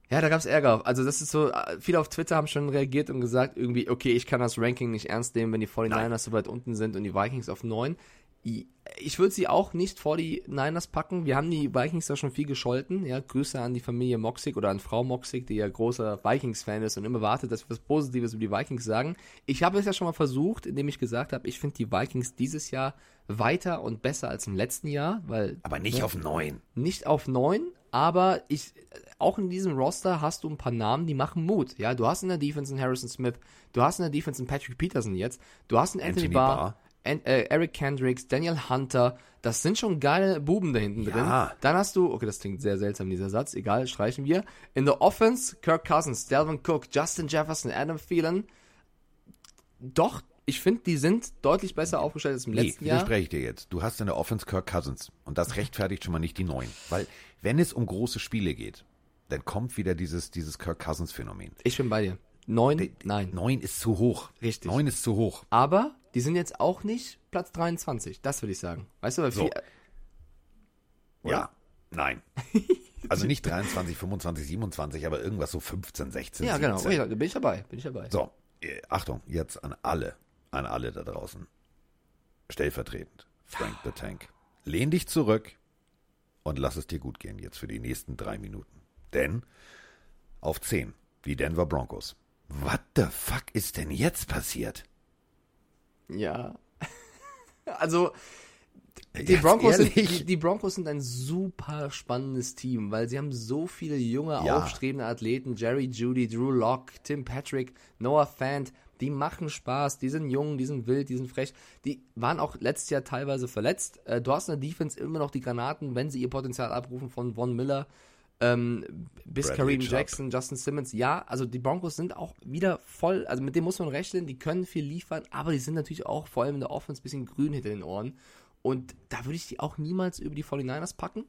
Ja, da gab's Ärger. Also das ist so, viele auf Twitter haben schon reagiert und gesagt, irgendwie, okay, ich kann das Ranking nicht ernst nehmen, wenn die 49ers so weit unten sind und die Vikings auf 9. Ich würde sie auch nicht vor die Niners packen. Wir haben die Vikings da schon viel gescholten. Ja, Grüße an die Familie Moxig oder an Frau Moxig, die ja großer Vikings-Fan ist und immer wartet, dass wir was Positives über die Vikings sagen. Ich habe es ja schon mal versucht, indem ich gesagt habe, ich finde die Vikings dieses Jahr weiter und besser als im letzten Jahr, weil Aber nicht Ja. auf 9. nicht auf neun, aber ich auch in diesem Roster hast du ein paar Namen, die machen Mut. Ja, du hast in der Defense einen Harrison Smith, du hast in der Defense einen Patrick Peterson jetzt, du hast einen Anthony, Anthony Barr, Barr. Äh, Eric Kendricks, Daniel Hunter, das sind schon geile Buben da hinten drin. Ja. Dann hast du, okay, das klingt sehr seltsam, dieser Satz, egal, streichen wir. In der Offense, Kirk Cousins, Delvin Cook, Justin Jefferson, Adam Thielen. Doch, ich finde, die sind deutlich besser aufgestellt als im Nee, letzten Jahr. widerspreche ich dir jetzt. Du hast in der Offense Kirk Cousins. Und das rechtfertigt schon mal nicht die 9. Weil, wenn es um große Spiele geht, dann kommt wieder dieses, dieses Kirk Cousins Phänomen. Ich bin bei dir. Neun, nein. 9 ist zu hoch. Richtig. 9 ist zu hoch. Aber die sind jetzt auch nicht Platz 23. Das würde ich sagen. Weißt du, weil So. viel, Ja, nein. Also nicht 23, 25, 27, aber irgendwas so 15, 16, ja, genau. 17. Ja, da bin ich dabei. Bin ich dabei. So, äh, Achtung, jetzt an alle, an alle da draußen. Stellvertretend, Frank the Tank. Lehn dich zurück und lass es dir gut gehen jetzt für die nächsten drei Minuten. Denn auf 10, die Denver Broncos. What the fuck ist denn jetzt passiert? Ja. also, die Broncos, sind, die, die Broncos sind ein super spannendes Team, weil sie haben so viele junge, Ja. aufstrebende Athleten. Jerry Judy, Drew Locke, Tim Patrick, Noah Fant. Die machen Spaß, die sind jung, die sind wild, die sind frech. Die waren auch letztes Jahr teilweise verletzt. Du hast in der Defense immer noch die Granaten, wenn sie ihr Potenzial abrufen von Von Miller ähm, bis Bradley Kareem Chubb. Jackson, Justin Simmons. Ja, also die Broncos sind auch wieder voll, also mit dem muss man rechnen, die können viel liefern, aber die sind natürlich auch vor allem in der Offense ein bisschen grün hinter den Ohren. Und da würde ich die auch niemals über die 49ers packen.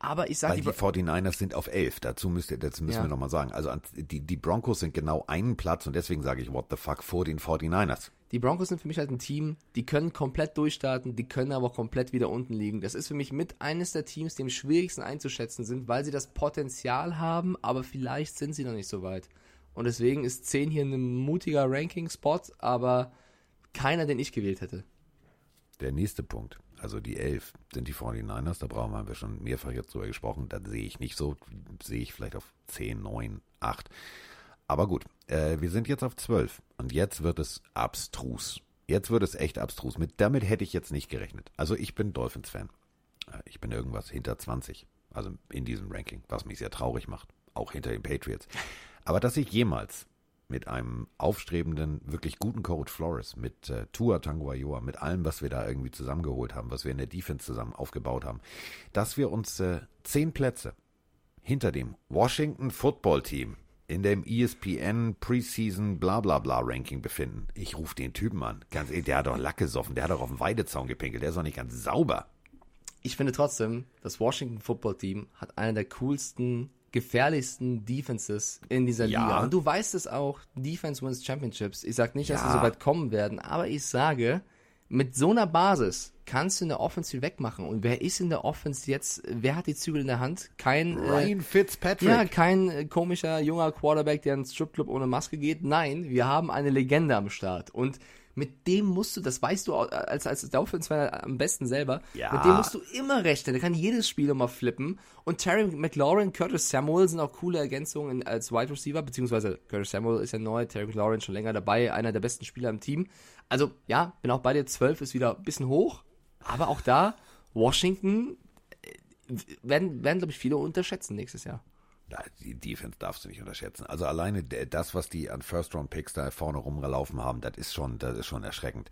Aber ich sage, Weil die, die 49ers sind auf 11. Dazu müsst ihr, das müssen Ja. wir nochmal sagen. Also die, die Broncos sind genau einen Platz und deswegen sage ich, what the fuck, vor den 49ers. die Broncos sind für mich halt ein Team, die können komplett durchstarten, die können aber auch komplett wieder unten liegen. Das ist für mich mit eines der Teams, die am schwierigsten einzuschätzen sind, weil sie das Potenzial haben, aber vielleicht sind sie noch nicht so weit. Und deswegen ist 10 hier ein mutiger Ranking-Spot, aber keiner, den ich gewählt hätte. Der nächste Punkt, also die 11, sind die 49ers. Da brauchen wir, haben wir schon mehrfach jetzt drüber gesprochen. Das sehe ich nicht so. Sehe ich vielleicht auf 10, 9, 8. Aber gut, äh, wir sind jetzt auf 12. Und jetzt wird es abstrus. Jetzt wird es echt abstrus. Mit, damit hätte ich jetzt nicht gerechnet. Also ich bin Dolphins-Fan. Äh, Ich bin irgendwas hinter 20. Also in diesem Ranking, was mich sehr traurig macht. Auch hinter den Patriots. Aber dass ich jemals mit einem aufstrebenden, wirklich guten Coach Flores, mit äh, Tua Tanguayoa, mit allem, was wir da irgendwie zusammengeholt haben, was wir in der Defense zusammen aufgebaut haben, dass wir uns äh, zehn Plätze hinter dem Washington Football Team in dem ESPN Preseason bla bla bla Ranking befinden. Ich rufe den Typen an. Ganz ehrlich, der hat doch Lack gesoffen, der hat doch auf dem Weidezaun gepinkelt, der ist doch nicht ganz sauber. Ich finde trotzdem, das Washington Football Team hat eine der coolsten, gefährlichsten Defenses in dieser Ja. Liga. Und du weißt es auch, Defense wins Championships. Ich sage nicht, dass Ja. sie so weit kommen werden, aber ich sage, mit so einer Basis kannst du in der Offense viel wegmachen. Und wer ist in der Offense jetzt? Wer hat die Zügel in der Hand? Kein äh, Ryan Fitzpatrick. Ja, kein äh, komischer junger Quarterback, der ins Stripclub ohne Maske geht. Nein, wir haben eine Legende am Start. Und mit dem musst du, das weißt du als, als Dolphins-Fan am besten selber, Ja. mit dem musst du immer rechnen. Der kann jedes Spiel immer flippen. Und Terry McLaurin, Curtis Samuel sind auch coole Ergänzungen als Wide Receiver, beziehungsweise Curtis Samuel ist ja neu, Terry McLaurin schon länger dabei, einer der besten Spieler im Team. Also, ja, bin auch bei dir. 12 ist wieder ein bisschen hoch. Aber auch da, Washington äh, werden, werden glaube ich, viele unterschätzen nächstes Jahr. Die Defense darfst du nicht unterschätzen. Also alleine das, was die an First-Round-Picks da vorne rumgelaufen haben, das ist schon, das ist schon erschreckend.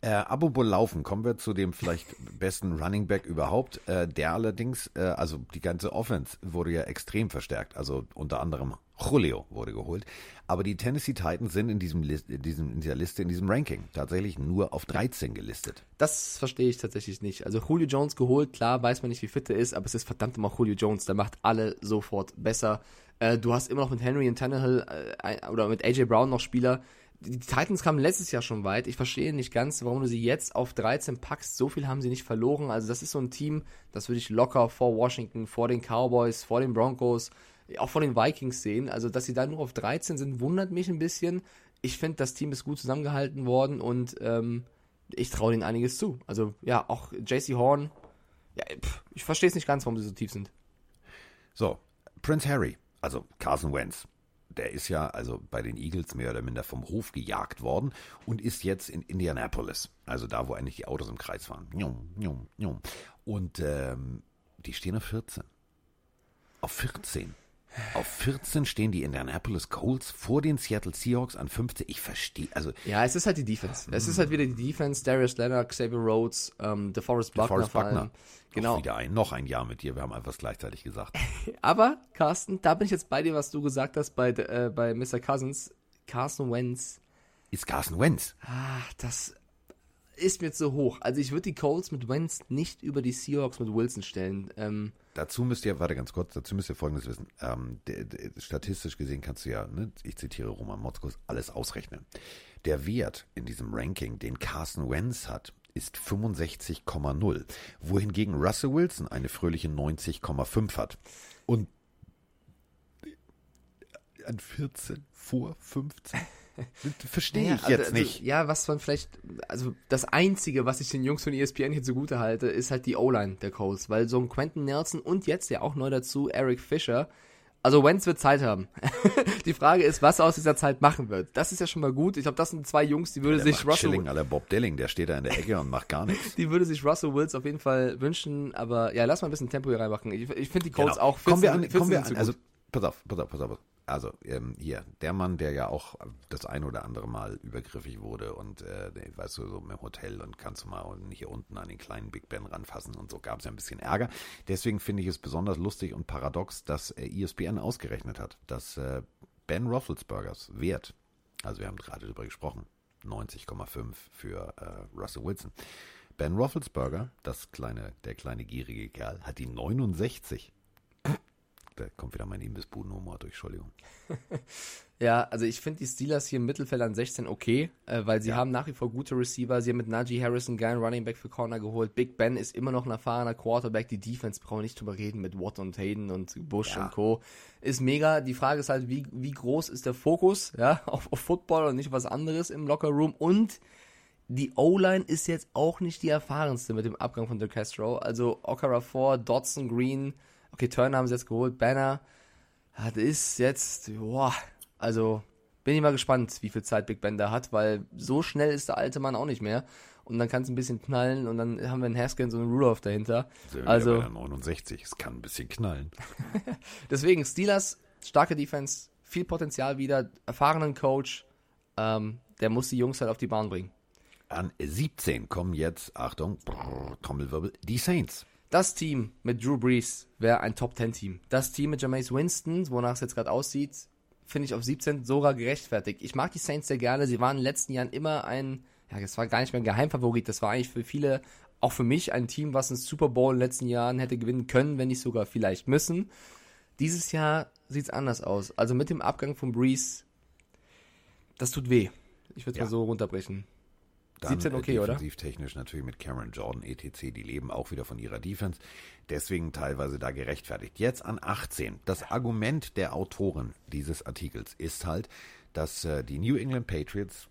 Äh, apropos Laufen, kommen wir zu dem vielleicht besten Running Back überhaupt. Äh, der allerdings, äh, also die ganze Offense wurde ja extrem verstärkt. Also unter anderem Julio wurde geholt. Aber die Tennessee Titans sind in diesem, in diesem in dieser Liste, in diesem Ranking tatsächlich nur auf 13 gelistet. Das verstehe ich tatsächlich nicht. Also Julio Jones geholt, klar, weiß man nicht, wie fit er ist, aber es ist verdammt immer Julio Jones, der macht alle sofort besser. Äh, du hast immer noch mit Henry und Tannehill äh, oder mit AJ Brown noch Spieler. Die Titans kamen letztes Jahr schon weit. Ich verstehe nicht ganz, warum du sie jetzt auf 13 packst. So viel haben sie nicht verloren. Also das ist so ein Team, das würde ich locker vor Washington, vor den Cowboys, vor den Broncos, auch vor den Vikings sehen. Also dass sie da nur auf 13 sind, wundert mich ein bisschen. Ich finde, das Team ist gut zusammengehalten worden und ähm, ich traue denen einiges zu. Also ja, auch JC Horn. Ja, pff, ich verstehe es nicht ganz, warum sie so tief sind. So, Prince Harry, also Carson Wentz, der ist ja also bei den Eagles mehr oder minder vom Hof gejagt worden und ist jetzt in Indianapolis, also da, wo eigentlich die Autos im Kreis fahren. Und ähm, die stehen auf 14. Auf 14. Auf 14 stehen die Indianapolis Colts vor den Seattle Seahawks an 15. Ich verstehe, also Ja, es ist halt die Defense. Es ist halt wieder die Defense. Darius Leonard, Xavier Rhodes, ähm, DeForest Buckner allem. Buckner. Genau. Auch wieder ein, noch ein Jahr mit dir, wir haben einfach gleichzeitig gesagt. Aber, Carsten, da bin ich jetzt bei dir, was du gesagt hast bei, äh, bei Mr. Cousins. Carson Wentz, Ist Carson Wentz. ah, das ist mir zu hoch. Also ich würde die Colts mit Wentz nicht über die Seahawks mit Wilson stellen. Ähm, Dazu müsst ihr, warte ganz kurz, dazu müsst ihr Folgendes wissen. Ähm, der, der, statistisch gesehen kannst du ja, ne, ich zitiere Roman Motzkus, alles ausrechnen. Der Wert in diesem Ranking, den Carson Wentz hat, ist 65,0, wohingegen Russell Wilson eine fröhliche 90,5 hat. Und an 14 vor 15. Verstehe Ja, ich jetzt also, nicht. Ja, was man vielleicht, also das Einzige, was ich den Jungs von ESPN hier zugute halte, ist halt die O-Line der Colts, weil so ein Quentin Nelson und jetzt ja auch neu dazu Eric Fischer, also Wentz wird Zeit haben. die Frage ist, was er aus dieser Zeit machen wird. Das ist ja schon mal gut. Ich glaube, das sind zwei Jungs, die würde Der sich Russell, Chilling aller Bob Dilling, der steht da in der Ecke und macht gar nichts. die würde sich Russell Wills auf jeden Fall wünschen, aber ja, lass mal ein bisschen Tempo hier reinmachen. Ich, ich finde die Colts Genau. auch 14, kommen wir an, 14 kommen wir an also pass auf, pass auf, pass auf. Also ähm, hier, der Mann, der ja auch das ein oder andere Mal übergriffig wurde und äh, weißt du, so im Hotel und kannst du mal hier unten an den kleinen Big Ben ranfassen und so gab es ja ein bisschen Ärger. Deswegen finde ich es besonders lustig und paradox, dass äh, ESPN ausgerechnet hat, dass äh, Ben Roethlisbergers Wert, also wir haben gerade darüber gesprochen, 90,5 für äh, Russell Wilson. Ben Roethlisberger, das kleine, der kleine gierige Kerl, hat die 69. Da kommt wieder mein Imbissbudenhumor durch, Entschuldigung. Ja, also ich finde die Steelers hier im Mittelfeld an 16 okay, äh, weil sie haben nach wie vor gute Receiver. Sie haben mit Najee Harris einen geilen Running Back für Corner geholt. Big Ben ist immer noch ein erfahrener Quarterback. Die Defense brauchen wir nicht drüber reden mit Watt und Hayden und Bush Ja. und Co. Ist mega. Die Frage ist halt, wie, wie groß ist der Fokus ja, auf, auf Football und nicht was anderes im Locker Room und die O-Line ist jetzt auch nicht die erfahrenste mit dem Abgang von De Castro. Also Okarafor, Dodson, Green, okay, Turner haben sie jetzt geholt, Banner. Das ist jetzt, boah, also bin ich mal gespannt, wie viel Zeit Big Ben da hat, weil so schnell ist der alte Mann auch nicht mehr. Und dann kann es ein bisschen knallen und dann haben wir einen Haskins und einen Rudolph dahinter. Sind wir Also der 69, es kann ein bisschen knallen. deswegen Steelers, starke Defense, viel Potenzial wieder, erfahrenen Coach, ähm, der muss die Jungs halt auf die Bahn bringen. An 17 kommen jetzt, Achtung, brrr, Trommelwirbel, die Saints. Das Team mit Drew Brees wäre ein Top-10-Team. Das Team mit Jameis Winston, wonach es jetzt gerade aussieht, finde ich auf 17 sogar gerechtfertigt. Ich mag die Saints sehr gerne. Sie waren in den letzten Jahren immer ein, ja, es war gar nicht mehr ein Geheimfavorit. Das war eigentlich für viele, auch für mich, ein Team, was einen Super Bowl in den letzten Jahren hätte gewinnen können, wenn nicht sogar vielleicht müssen. Dieses Jahr sieht es anders aus. Also mit dem Abgang von Brees, das tut weh. Ich würde es Ja. mal so runterbrechen. Dann, 17 okay, äh, oder? Defensivtechnisch natürlich mit Cameron Jordan, etc. Die leben auch wieder von ihrer Defense. Deswegen teilweise da gerechtfertigt. Jetzt an 18. Das Argument der Autoren dieses Artikels ist halt, dass äh, die New England Patriots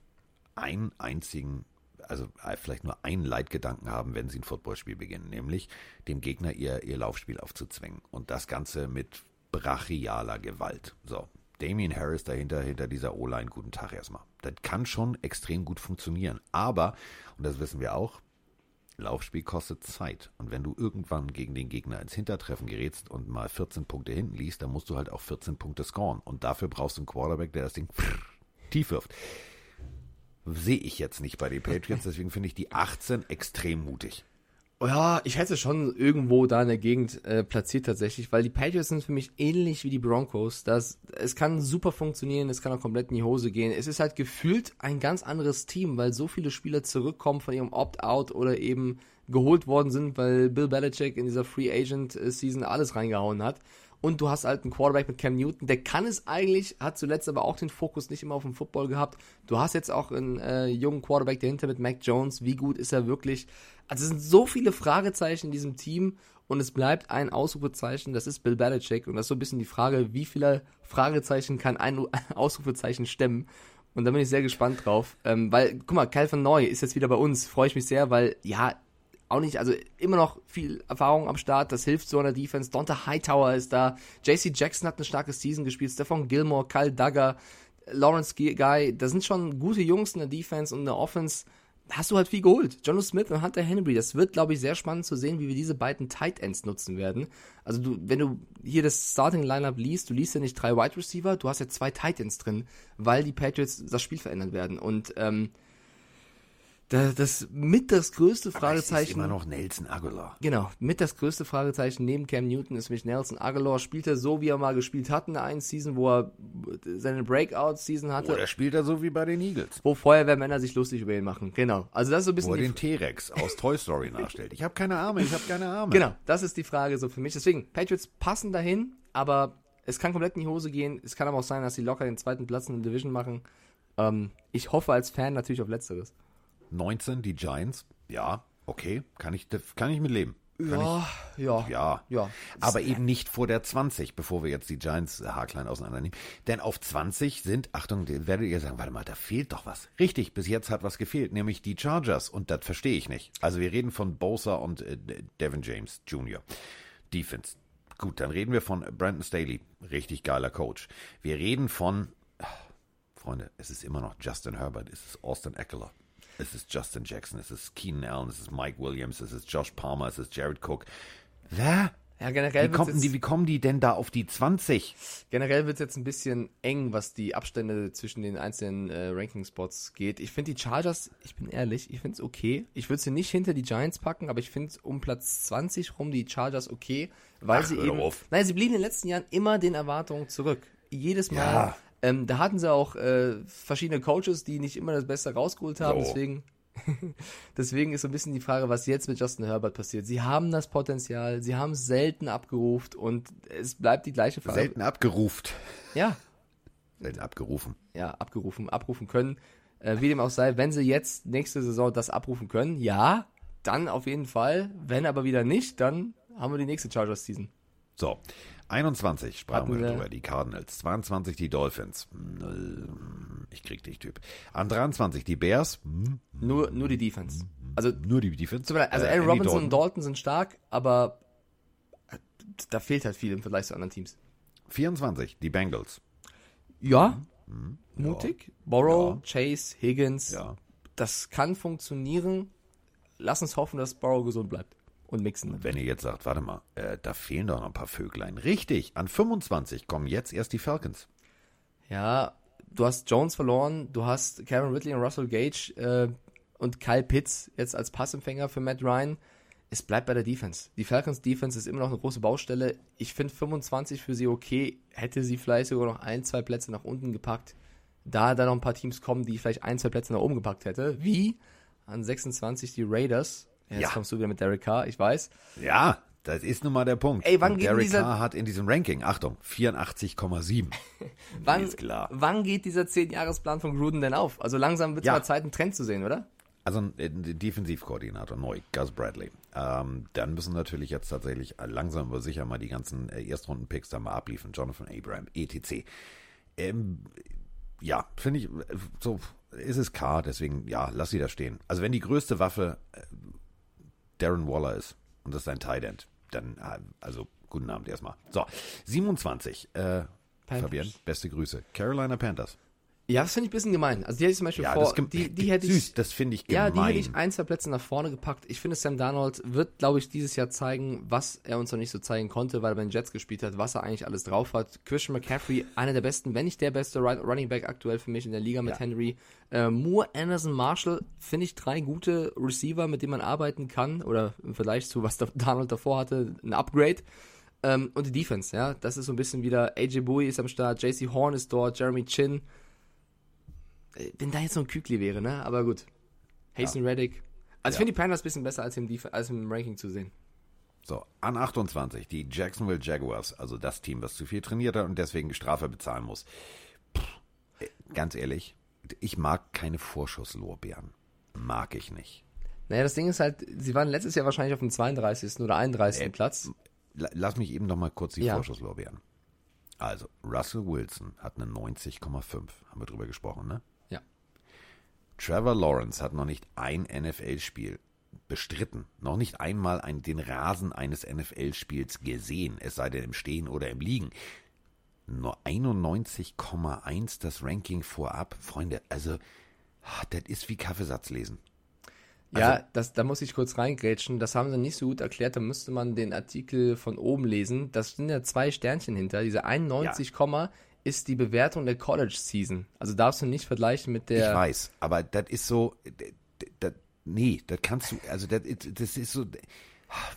einen einzigen, also äh, vielleicht nur einen Leitgedanken haben, wenn sie ein Footballspiel beginnen, nämlich dem Gegner ihr, ihr Laufspiel aufzuzwängen. Und das Ganze mit brachialer Gewalt. So. Damien Harris dahinter, hinter dieser O-Line, guten Tag erstmal. Das kann schon extrem gut funktionieren. Aber, und das wissen wir auch, Laufspiel kostet Zeit. Und wenn du irgendwann gegen den Gegner ins Hintertreffen gerätst und mal 14 Punkte hinten liest, dann musst du halt auch 14 Punkte scoren. Und dafür brauchst du einen Quarterback, der das Ding tief wirft. Sehe ich jetzt nicht bei den Patriots, deswegen finde ich die 18 extrem mutig. Ja, ich hätte schon irgendwo da in der Gegend äh, platziert tatsächlich, weil die Patriots sind für mich ähnlich wie die Broncos. Das, es kann super funktionieren, es kann auch komplett in die Hose gehen. Es ist halt gefühlt ein ganz anderes Team, weil so viele Spieler zurückkommen von ihrem Opt-out oder eben geholt worden sind, weil Bill Belichick in dieser Free Agent äh, Season alles reingehauen hat. Und du hast halt einen Quarterback mit Cam Newton, der kann es eigentlich, hat zuletzt aber auch den Fokus nicht immer auf den Football gehabt. Du hast jetzt auch einen äh, jungen Quarterback dahinter mit Mac Jones. Wie gut ist er wirklich? Also es sind so viele Fragezeichen in diesem Team und es bleibt ein Ausrufezeichen, das ist Bill Belichick. Und das ist so ein bisschen die Frage, wie viele Fragezeichen kann ein Ausrufezeichen stemmen? Und da bin ich sehr gespannt drauf. Ähm, weil, guck mal, Kyle van Neu ist jetzt wieder bei uns. Freue ich mich sehr, weil, ja, auch nicht, also immer noch viel Erfahrung am Start, das hilft so an der Defense. Donta Hightower ist da, JC Jackson hat eine starke Season gespielt, Stefan Gilmore, Kyle Duggar, Lawrence Guy, da sind schon gute Jungs in der Defense und in der Offense. Hast du halt viel geholt. Jono Smith und Hunter Henry. Das wird, glaube ich, sehr spannend zu sehen, wie wir diese beiden Tight Ends nutzen werden. Also du, wenn du hier das Starting Lineup liest, du liest ja nicht drei Wide Receiver, du hast ja zwei Tight Ends drin, weil die Patriots das Spiel verändern werden. Und ähm, das, das mit das größte Aber es Fragezeichen. ist immer noch Nelson Aguilar. Genau, mit das größte Fragezeichen neben Cam Newton ist mich Nelson Aguilar. Spielt er so, wie er mal gespielt hat in der einen Season, wo er seine Breakout-Season hatte, Oder spielt er so wie bei den Eagles, wo Feuerwehrmänner sich lustig über ihn machen. Genau, also das ist so ein wo bisschen er die den T-Rex aus Toy Story nachstellt. Ich habe keine Arme, ich habe keine Arme. Genau, das ist die Frage so für mich. Deswegen, Patriots passen dahin, aber es kann komplett in die Hose gehen. Es kann aber auch sein, dass sie locker den zweiten Platz in der Division machen. Ähm, ich hoffe als Fan natürlich auf Letzteres. 19, die Giants. Ja, okay, kann ich, kann ich mit leben. Ja, ja, ich, ja. ja. Aber eben nicht vor der 20, bevor wir jetzt die Giants haarklein auseinandernehmen. Denn auf 20 sind, Achtung, werdet ihr sagen, warte mal, da fehlt doch was. Richtig, bis jetzt hat was gefehlt, nämlich die Chargers. Und das verstehe ich nicht. Also wir reden von Bosa und äh, Devin James Jr. Defense. Gut, dann reden wir von Brandon Staley. Richtig geiler Coach. Wir reden von, ah, Freunde, es ist immer noch Justin Herbert, es ist Austin Eckler. Es ist Justin Jackson, es ist Keenan Allen, es ist Mike Williams, es ist Josh Palmer, es ist Jared Cook. Wer? Ja, generell Wie, jetzt- die, wie kommen die denn da auf die 20? Generell wird es jetzt ein bisschen eng, was die Abstände zwischen den einzelnen äh, Ranking-Spots geht. Ich finde die Chargers, ich bin ehrlich, ich finde es okay. Ich würde sie nicht hinter die Giants packen, aber ich finde um Platz 20 rum die Chargers okay, weil Ach, sie eben. auf. Nein, sie blieben in den letzten Jahren immer den Erwartungen zurück. Jedes Mal. Ja. Ähm, da hatten sie auch äh, verschiedene Coaches, die nicht immer das Beste rausgeholt haben. So. Deswegen, deswegen ist so ein bisschen die Frage, was jetzt mit Justin Herbert passiert. Sie haben das Potenzial, sie haben es selten abgerufen und es bleibt die gleiche Frage. Selten abgeruft. Ja, Selten abgerufen. ja, abgerufen, abrufen können. Äh, wie dem auch sei, wenn sie jetzt nächste Saison das abrufen können, ja, dann auf jeden Fall. Wenn aber wieder nicht, dann haben wir die nächste Chargers-Season. So, 21 sprachen Hatten wir drüber, die Cardinals. 22 die Dolphins. Ich krieg dich, Typ. An 23 die Bears. Nur, nur die Defense. Also, nur die Defense. also Äh, Aaron Andy Robinson Dalton. und Dalton sind stark, aber äh, da fehlt halt viel im Vergleich zu anderen Teams. 24 die Bengals. Ja, mutig. Borrow, Ja. Chase, Higgins. Ja. Das kann funktionieren. Lass uns hoffen, dass Borrow gesund bleibt. Und mixen. Wenn ihr jetzt sagt, warte mal, äh, da fehlen doch noch ein paar Vöglein. Richtig, an 25 kommen jetzt erst die Falcons. Ja, du hast Jones verloren, du hast Kevin Ridley und Russell Gage äh, und Kyle Pitts jetzt als Passempfänger für Matt Ryan. Es bleibt bei der Defense. Die Falcons Defense ist immer noch eine große Baustelle. Ich finde 25 für sie okay. Hätte sie vielleicht sogar noch ein, zwei Plätze nach unten gepackt. Da da noch ein paar Teams kommen, die vielleicht ein, zwei Plätze nach oben gepackt hätte. Wie an 26 die Raiders. Jetzt Ja. kommst du wieder mit Derek Carr, ich weiß. Ja, das ist nun mal der Punkt. Ey, wann Und geht Derek dieser- Carr hat in diesem Ranking, Achtung, 84,7. Wann, Ist klar. wann geht dieser 10-Jahres-Plan von Gruden denn auf? Also langsam wird es Ja. mal Zeit, einen Trend zu sehen, oder? Also ein äh, Defensivkoordinator neu, Gus Bradley. Ähm, dann müssen natürlich jetzt tatsächlich langsam aber sicher mal die ganzen äh, Erstrunden-Picks da mal abliefern. Jonathan Abraham, etc. Ähm, ja, finde ich, äh, so ist es K, deswegen, ja, lass sie da stehen. Also wenn die größte Waffe Darren Waller ist und das ist ein Tight End, dann, äh, also guten Abend erstmal. So, 27, äh. Fabian, beste Grüße. Carolina Panthers. Ja, das finde ich ein bisschen gemein. Also die hätte ich zum Beispiel Ja, vor, die, die hätte süß, ich, das finde ich ja, gemein. die hätte ich ein, zwei Plätze nach vorne gepackt. Ich finde, Sam Darnold wird, glaube ich, dieses Jahr zeigen, was er uns noch nicht so zeigen konnte, weil er bei den Jets gespielt hat, was er eigentlich alles drauf hat. Christian McCaffrey, einer der besten, wenn nicht der beste Running Back aktuell für mich in der Liga mit Ja. Henry. Äh, Moore, Anderson, Marshall, finde ich drei gute Receiver, mit denen man arbeiten kann. Oder im Vergleich zu was da- Darnold davor hatte, ein Upgrade. Ähm, und die Defense, ja, das ist so ein bisschen wieder, AJ Bowie ist am Start, JC Horn ist dort, Jeremy Chin. Äh, Wenn da jetzt so ein Kükli wäre, ne? Aber gut. Hasten Reddick. Also ich finde die Panthers ein bisschen besser als im, als im Ranking zu sehen. So, an 28, die Jacksonville Jaguars, also das Team, was zu viel trainiert hat und deswegen Strafe bezahlen muss. Pff, äh, ganz ehrlich, ich mag keine Vorschusslorbeeren. Mag ich nicht. Naja, das Ding ist halt, sie waren letztes Jahr wahrscheinlich auf dem 32. oder 31. Äh, Platz. La- Lass mich eben noch mal kurz die Ja. Vorschusslorbeeren. Also, Russell Wilson hat eine 90,5. Haben wir drüber gesprochen, ne? Ja. Trevor Lawrence hat noch nicht ein NFL-Spiel bestritten. Noch nicht einmal ein, den Rasen eines NFL-Spiels gesehen, es sei denn im Stehen oder im Liegen. Nur 91,1 das Ranking vorab. Freunde, also, ah, das ist wie Kaffeesatz lesen. Ja, Also- das, da muss ich kurz reingrätschen. Das haben sie nicht so gut erklärt. Da müsste man den Artikel von oben lesen. Das sind ja zwei Sternchen hinter. Diese 91, Komma ist die Bewertung der College Season. Also darfst du nicht vergleichen mit der. Ich weiß, aber das ist so, das, nee, das kannst du, also das, ist- das ist so,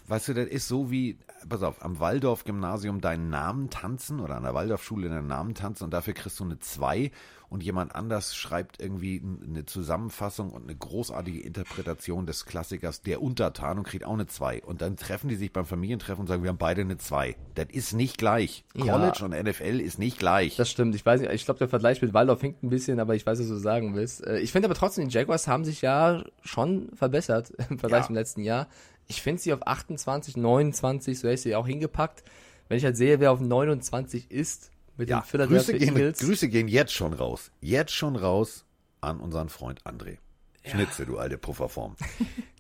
weißt du, das ist so wie, pass auf, am Waldorf-Gymnasium deinen Namen tanzen oder an der Waldorfschule deinen Namen tanzen und dafür kriegst du eine 2 und jemand anders schreibt irgendwie eine Zusammenfassung und eine großartige Interpretation des Klassikers Der Untertan und kriegt auch eine 2 und dann treffen die sich beim Familientreffen und sagen, wir haben beide eine 2. Das ist nicht gleich. Ja. College und NFL ist nicht gleich. Das stimmt. Ich weiß nicht, ich glaube, der Vergleich mit Waldorf hinkt ein bisschen, aber ich weiß, was du sagen willst. Äh, Ich finde aber trotzdem, die Jaguars haben sich ja schon verbessert im Vergleich Ja. zum letzten Jahr. Ich finde sie auf 28, 29, so hätte ich sie auch hingepackt. Wenn ich halt sehe, wer auf 29 ist, mit Ja, den Philadelphia Grüße gehen, Eagles. Grüße gehen jetzt schon raus. Jetzt schon raus an unseren Freund André. Schnitze, du alte Pufferform.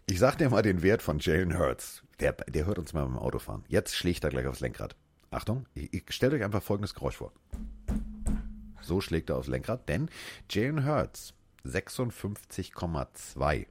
Ich sag dir mal den Wert von Jalen Hurts. Der, der hört uns mal beim Autofahren. Jetzt schlägt er gleich aufs Lenkrad. Achtung, ich, ich stellt euch einfach folgendes Geräusch vor. So schlägt er aufs Lenkrad, denn Jalen Hurts 56,2.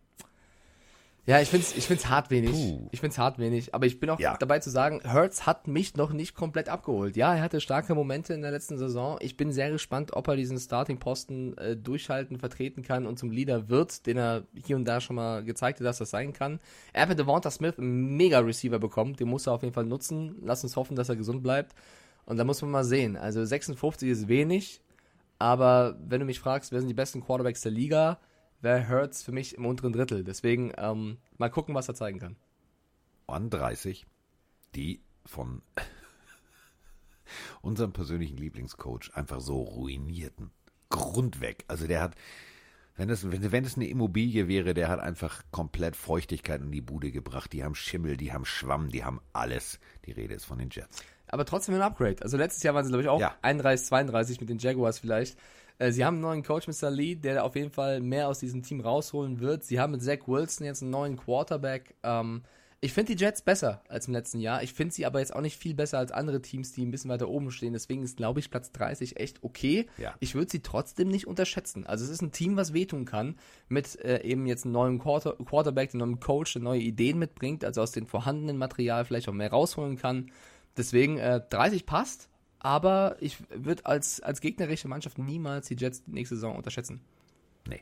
Ja, ich find's, ich find's hart wenig. Puh. Ich find's hart wenig. Aber ich bin auch Ja. dabei zu sagen, Hertz hat mich noch nicht komplett abgeholt. Ja, er hatte starke Momente in der letzten Saison. Ich bin sehr gespannt, ob er diesen Starting-Posten äh, durchhalten, vertreten kann und zum Leader wird, den er hier und da schon mal gezeigt hat, dass das sein kann. Er hat mit Devonta Smith einen Mega-Receiver bekommen. Den muss er auf jeden Fall nutzen. Lass uns hoffen, dass er gesund bleibt. Und da muss man mal sehen. Also 56 ist wenig. Aber wenn du mich fragst, wer sind die besten Quarterbacks der Liga, wäre Hurts für mich im unteren Drittel. Deswegen ähm, mal gucken, was er zeigen kann. an 30 die von unserem persönlichen Lieblingscoach einfach so ruinierten. Grundweg. Also der hat, wenn es, wenn, wenn es eine Immobilie wäre, der hat einfach komplett Feuchtigkeit in die Bude gebracht. Die haben Schimmel, die haben Schwamm, die haben alles. Die Rede ist von den Jets. Aber trotzdem ein Upgrade. Also letztes Jahr waren sie, glaube ich, auch Ja. 31, 32 mit den Jaguars vielleicht. Äh, Sie haben einen neuen Coach, Mr. Lee, der auf jeden Fall mehr aus diesem Team rausholen wird. Sie haben mit Zach Wilson jetzt einen neuen Quarterback. Ähm, ich finde die Jets besser als im letzten Jahr. Ich finde sie aber jetzt auch nicht viel besser als andere Teams, die ein bisschen weiter oben stehen. Deswegen ist, glaube ich, Platz 30 echt okay. Ja. Ich würde sie trotzdem nicht unterschätzen. Also es ist ein Team, was wehtun kann, mit äh, eben jetzt einem neuen Quarter Quarterback, einem neuen Coach, der neue Ideen mitbringt, also aus dem vorhandenen Material vielleicht auch mehr rausholen kann. Deswegen äh, 30 passt, aber ich würde als, als gegnerische Mannschaft niemals die Jets nächste Saison unterschätzen. Nee.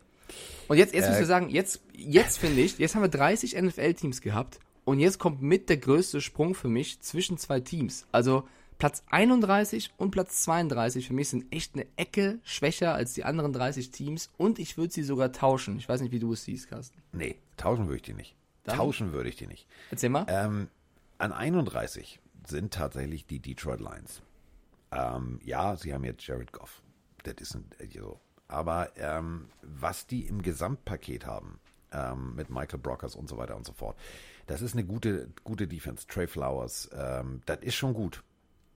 Und jetzt, jetzt muss Äh, ich sagen, jetzt, jetzt finde ich, jetzt haben wir 30 NFL-Teams gehabt und jetzt kommt mit der größte Sprung für mich zwischen zwei Teams. Also Platz 31 und Platz 32 für mich sind echt eine Ecke schwächer als die anderen 30 Teams und ich würde sie sogar tauschen. Ich weiß nicht, wie du es siehst, Carsten. Nee, tauschen würde ich die nicht. Dann? Tauschen würde ich die nicht. Erzähl mal. Ähm, an 31 sind tatsächlich die Detroit Lions. Ähm, ja, sie haben jetzt Jared Goff. Das ist ein, äh, so. Aber ähm, was die im Gesamtpaket haben, ähm, mit Michael Brockers und so weiter und so fort, das ist eine gute, gute Defense. Trey Flowers, ähm, das ist schon gut.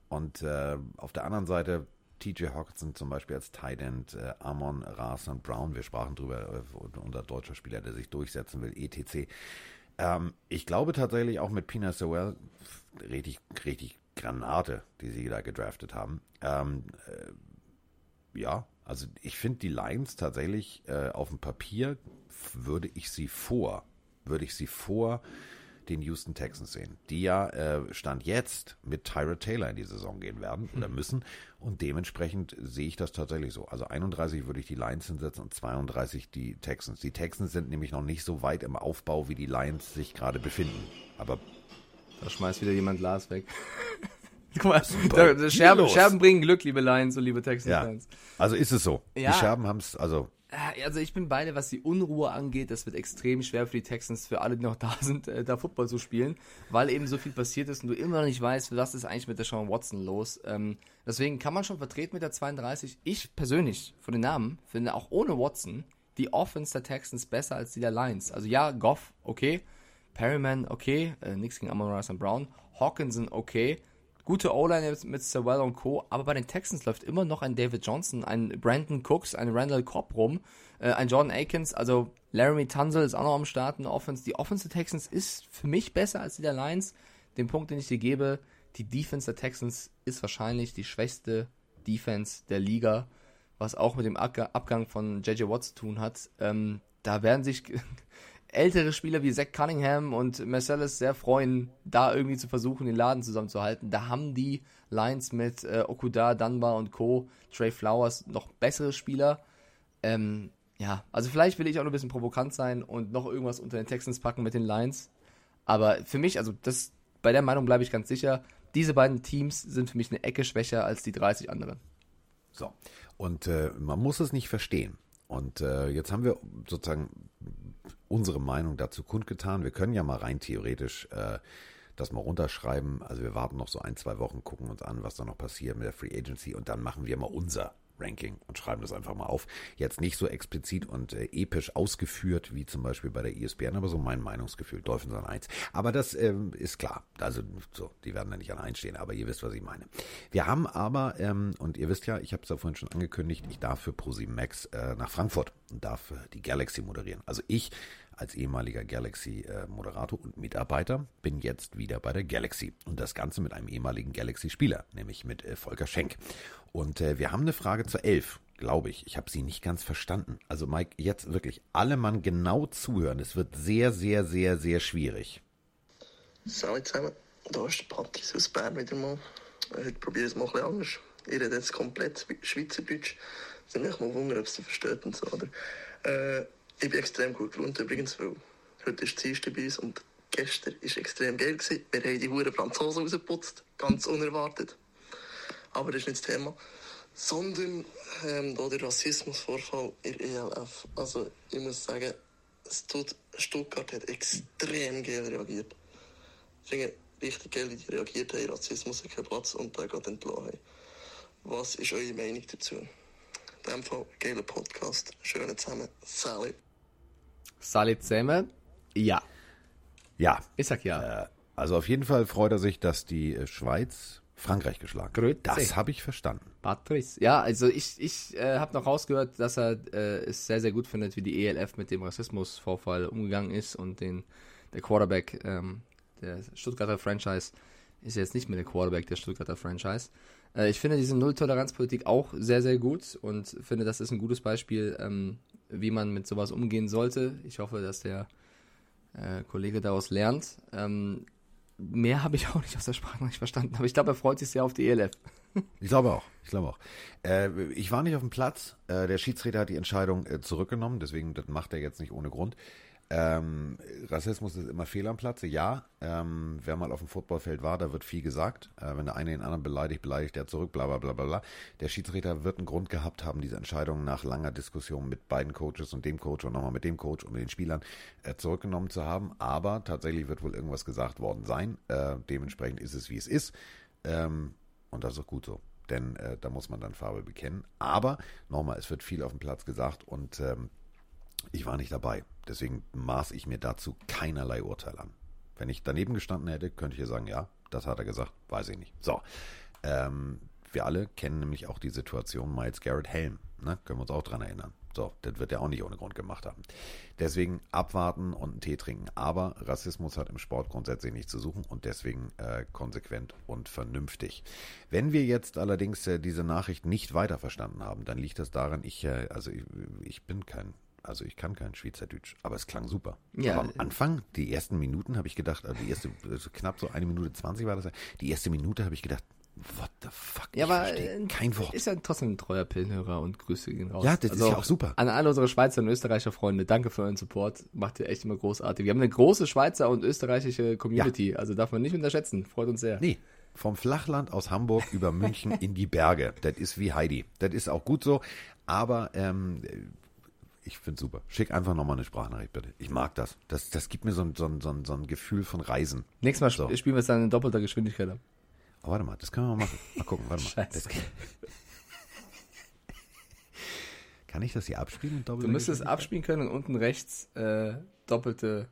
Und äh, auf der anderen Seite TJ Hawkinson zum Beispiel als Tight End, äh, Amon Ras und Brown, wir sprachen drüber, äh, unser deutscher Spieler, der sich durchsetzen will, etc. Ähm, ich glaube tatsächlich auch mit Pina Sewell, richtig, richtig Granate, die sie da gedraftet haben. Ähm, äh, ja, also ich finde die Lions tatsächlich äh, auf dem Papier würde ich sie vor, würde ich sie vor den Houston Texans sehen, die ja äh, Stand jetzt mit Tyra Taylor in die Saison gehen werden oder müssen und dementsprechend sehe ich das tatsächlich so. Also 31 würde ich die Lions hinsetzen und 32 die Texans. Die Texans sind nämlich noch nicht so weit im Aufbau, wie die Lions sich gerade befinden. Aber Da schmeißt wieder jemand Glas weg. Guck mal, da, da Scherben. Scherben bringen Glück, liebe Lions und liebe ja, Texans-Fans. also ist es so. Ja. Die Scherben haben es, also Äh, Also ich bin beide, was die Unruhe angeht, das wird extrem schwer für die Texans, für alle, die noch da sind, äh, da Football zu spielen, weil eben so viel passiert ist und du immer noch nicht weißt, was ist eigentlich mit der Sean Watson los. Ähm, deswegen kann man schon vertreten mit der 32. Ich persönlich, von den Namen, finde auch ohne Watson die Offense der Texans besser als die der Lions. Also ja, Goff, okay, Perryman, okay, äh, nichts gegen Amon Ross und Brown, Hawkinson, okay, gute O-Line jetzt mit Sewell und Co., aber bei den Texans läuft immer noch ein David Johnson, ein Brandon Cooks, ein Randall Cobb rum, äh, ein Jordan Akins, also Laramie Tunzel ist auch noch am Start in der Offense. Die Offense der Texans ist für mich besser als die der Lions. Den Punkt, den ich dir gebe, die Defense der Texans ist wahrscheinlich die schwächste Defense der Liga, was auch mit dem Abga- Abgang von JJ Watt zu tun hat. Ähm, da werden sich ältere Spieler wie Zach Cunningham und Marcellus sehr freuen, da irgendwie zu versuchen, den Laden zusammenzuhalten. Da haben die Lions mit äh, Okuda, Dunbar und Co., Trey Flowers noch bessere Spieler. Ähm, ja, also vielleicht will ich auch noch ein bisschen provokant sein und noch irgendwas unter den Texans packen mit den Lions. Aber für mich, also das, bei der Meinung bleibe ich ganz sicher, diese beiden Teams sind für mich eine Ecke schwächer als die 30 anderen. So. Und äh, man muss es nicht verstehen. Und äh, jetzt haben wir sozusagen unsere Meinung dazu kundgetan. Wir können ja mal rein theoretisch äh, das mal runterschreiben. Also wir warten noch so ein, zwei Wochen, gucken uns an, was da noch passiert mit der Free Agency und dann machen wir mal unser Ranking und schreiben das einfach mal auf. Jetzt nicht so explizit und äh, episch ausgeführt wie zum Beispiel bei der ESPN, aber so mein Meinungsgefühl, Dolphins an 1. Aber das ähm, ist klar. Also so, die werden da nicht an 1 stehen, aber ihr wisst, was ich meine. Wir haben aber, ähm, und ihr wisst ja, ich habe es ja vorhin schon angekündigt, ich darf für ProSieben Max äh, nach Frankfurt und darf äh, die Galaxy moderieren. Also ich als ehemaliger Galaxy-Moderator und Mitarbeiter bin jetzt wieder bei der Galaxy. Und das Ganze mit einem ehemaligen Galaxy-Spieler, nämlich mit äh, Volker Schenk. Und äh, wir haben eine Frage zur Elf, glaube ich. Ich habe sie nicht ganz verstanden. Also Mike, jetzt wirklich alle Mann genau zuhören. Es wird sehr, sehr, sehr, sehr schwierig. Salut zusammen, da ist der Patrice aus Bern wieder mal. Heute probiere ich es mal ein bisschen anders. Ich rede jetzt komplett Schweizerdeutsch. Es nimmt mich mal Wunder, ob es versteht und so, oder? Äh, ich bin extrem gut gelaunt übrigens, weil heute ist Dienstag bei uns und gestern war extrem geil. Gewesen. Wir haben die Huren Franzosen rausgeputzt, ganz unerwartet. Aber das ist nicht das Thema. Sondern ähm, der Rassismusvorfall in ELF. Also ich muss sagen, Stuttgart hat extrem geil reagiert. Ich finde richtig geil, die reagiert haben. Rassismus hat keinen Platz und da geht entlassen haben. Was ist eure Meinung dazu? In dem Fall, geiler Podcast. Schönen zusammen. Sally. Salit zusammen? Ja. Ja, Ich sag ja. Äh, also auf jeden Fall freut er sich, dass die äh, Schweiz Frankreich geschlagen. Grüezi. Das habe ich verstanden. Patrice. Ja, also ich, ich äh, habe noch rausgehört, dass er äh, es sehr, sehr gut findet, wie die ELF mit dem Rassismusvorfall umgegangen ist und den der Quarterback ähm, der Stuttgarter Franchise ist jetzt nicht mehr der Quarterback der Stuttgarter Franchise. Äh, ich finde diese Null-Toleranz-Politik auch sehr, sehr gut und finde, das ist ein gutes Beispiel, ähm, wie man mit sowas umgehen sollte. Ich hoffe, dass der äh, Kollege daraus lernt. Ähm, mehr habe ich auch nicht aus der Sprache nicht verstanden, aber ich glaube, er freut sich sehr auf die ELF. Ich glaube auch. Ich glaube auch. Äh, ich war nicht auf dem Platz. Äh, der Schiedsrichter hat die Entscheidung äh, zurückgenommen, deswegen das macht er jetzt nicht ohne Grund. Ähm, Rassismus ist immer fehl am Platze, ja. Ähm, wer mal auf dem Footballfeld war, da wird viel gesagt. Äh, wenn der eine den anderen beleidigt, beleidigt der zurück, bla bla bla bla. Der Schiedsrichter wird einen Grund gehabt haben, diese Entscheidung nach langer Diskussion mit beiden Coaches und dem Coach und nochmal mit dem Coach und mit den Spielern äh, zurückgenommen zu haben. Aber tatsächlich wird wohl irgendwas gesagt worden sein. Äh, dementsprechend ist es, wie es ist. Ähm, und das ist auch gut so. Denn äh, da muss man dann Farbe bekennen. Aber nochmal, es wird viel auf dem Platz gesagt und ähm, ich war nicht dabei. Deswegen maß ich mir dazu keinerlei Urteil an. Wenn ich daneben gestanden hätte, könnte ich hier sagen, ja, das hat er gesagt, weiß ich nicht. So, ähm, wir alle kennen nämlich auch die Situation Miles Garrett Helm. Ne? Können wir uns auch dran erinnern. So, das wird er auch nicht ohne Grund gemacht haben. Deswegen abwarten und einen Tee trinken. Aber Rassismus hat im Sport grundsätzlich nichts zu suchen und deswegen äh, konsequent und vernünftig. Wenn wir jetzt allerdings äh, diese Nachricht nicht weiter verstanden haben, dann liegt das daran, ich, äh, also ich, ich bin kein also ich kann kein Schweizerdeutsch, aber es klang super. Ja. Aber am Anfang, die ersten Minuten habe ich gedacht, also die erste, also knapp so eine Minute zwanzig war das, die erste Minute habe ich gedacht, what the fuck, Ja, aber äh, kein Wort. ist ja trotzdem ein treuer Pillenhörer und Grüße gehen raus. Ja, das ist ja auch super. An alle unsere Schweizer und Österreicher Freunde, danke für euren Support. Macht ihr echt immer großartig. Wir haben eine große Schweizer und österreichische Community, also darf man nicht unterschätzen. Freut uns sehr. Nee, vom Flachland aus Hamburg über München in die Berge. Das ist wie Heidi. Das ist auch gut so. Aber ähm, ich finde super. Schick einfach nochmal eine Sprachnachricht, bitte. Ich mag das. Das, das gibt mir so ein, so, ein, so, ein, so ein Gefühl von Reisen. Nächstes Mal So. sp- spielen wir es dann in doppelter Geschwindigkeit ab. Oh, warte mal, das können wir mal machen. Mal gucken, warte mal. Scheiße. Das, kann ich das hier abspielen? Du müsstest abspielen können und unten rechts äh, doppelte,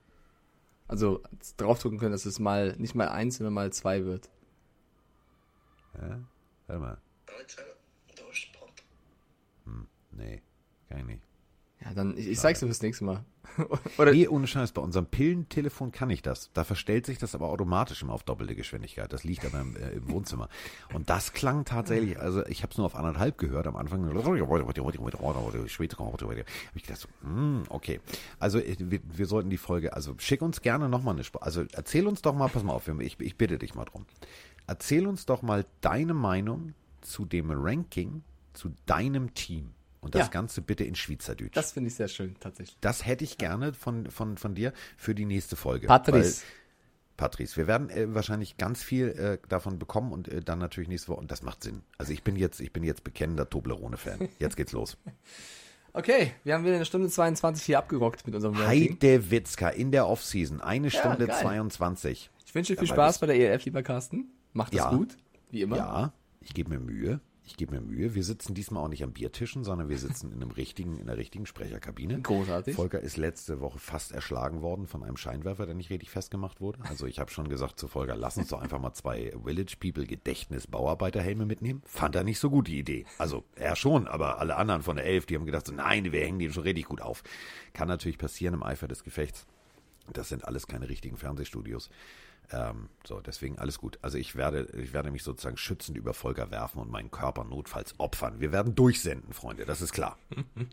also draufdrücken können, dass es mal nicht mal eins, sondern mal zwei wird. Ja? Warte mal. Ist der Pott. Nee, kann ich nicht. Ja, dann, ich, ich zeig's dir fürs nächste Mal. Oder, Nee, ohne Scheiß, bei unserem Pillentelefon kann ich das. Da verstellt sich das aber automatisch immer auf doppelte Geschwindigkeit. Das liegt aber im, äh, im Wohnzimmer. Und das klang tatsächlich, also ich habe es nur auf anderthalb gehört am Anfang. Habe ich gedacht, so, hm, okay. Also äh, wir, wir sollten die Folge, also schick uns gerne nochmal eine Sprache. Also erzähl uns doch mal, pass mal auf, ich, ich bitte dich mal drum. Erzähl uns doch mal deine Meinung zu dem Ranking, zu deinem Team. Und das Ja. Ganze bitte in Schweizerdeutsch. das finde ich sehr schön, tatsächlich. Das hätte ich gerne von, von, von dir für die nächste Folge. Patrice. Patrice, wir werden äh, wahrscheinlich ganz viel äh, davon bekommen und äh, dann natürlich nächste Woche. Und das macht Sinn. Also ich bin jetzt, ich bin jetzt bekennender Toblerone-Fan. Jetzt geht's los. Okay, wir haben wieder eine Stunde 22 hier abgerockt mit unserem Ranking. Heide Witzka in der Offseason. Eine Stunde geil. 22. Ich wünsche dir viel Ja, Spaß bei der ELF, lieber Carsten. Macht es Ja. gut, wie immer. Ja, ich gebe mir Mühe. Ich gebe mir Mühe. Wir sitzen diesmal auch nicht am Biertischen, sondern wir sitzen in einem richtigen, in einer richtigen Sprecherkabine. Großartig. Volker ist letzte Woche fast erschlagen worden von einem Scheinwerfer, der nicht richtig festgemacht wurde. Also ich habe schon gesagt zu Volker, lass uns doch einfach mal zwei Village People Gedächtnis Bauarbeiterhelme mitnehmen. Fand er nicht so gut die Idee. Also er schon, aber alle anderen von der Elf, die haben gedacht, so, nein, wir hängen die schon richtig gut auf. Kann natürlich passieren im Eifer des Gefechts. Das sind alles keine richtigen Fernsehstudios. Ähm, so, deswegen alles gut. Also ich werde, ich werde mich sozusagen schützend über Volker werfen und meinen Körper notfalls opfern. Wir werden durchsenden, Freunde, das ist klar.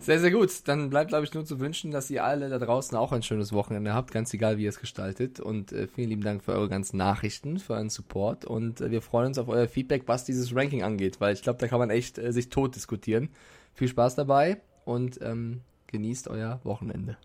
Sehr, sehr gut. Dann bleibt, glaube ich, nur zu wünschen, dass ihr alle da draußen auch ein schönes Wochenende habt, ganz egal, wie ihr es gestaltet. Und äh, vielen lieben Dank für eure ganzen Nachrichten, für euren Support. Und äh, wir freuen uns auf euer Feedback, was dieses Ranking angeht, weil ich glaube, da kann man echt äh, sich tot diskutieren. Viel Spaß dabei und ähm, genießt euer Wochenende.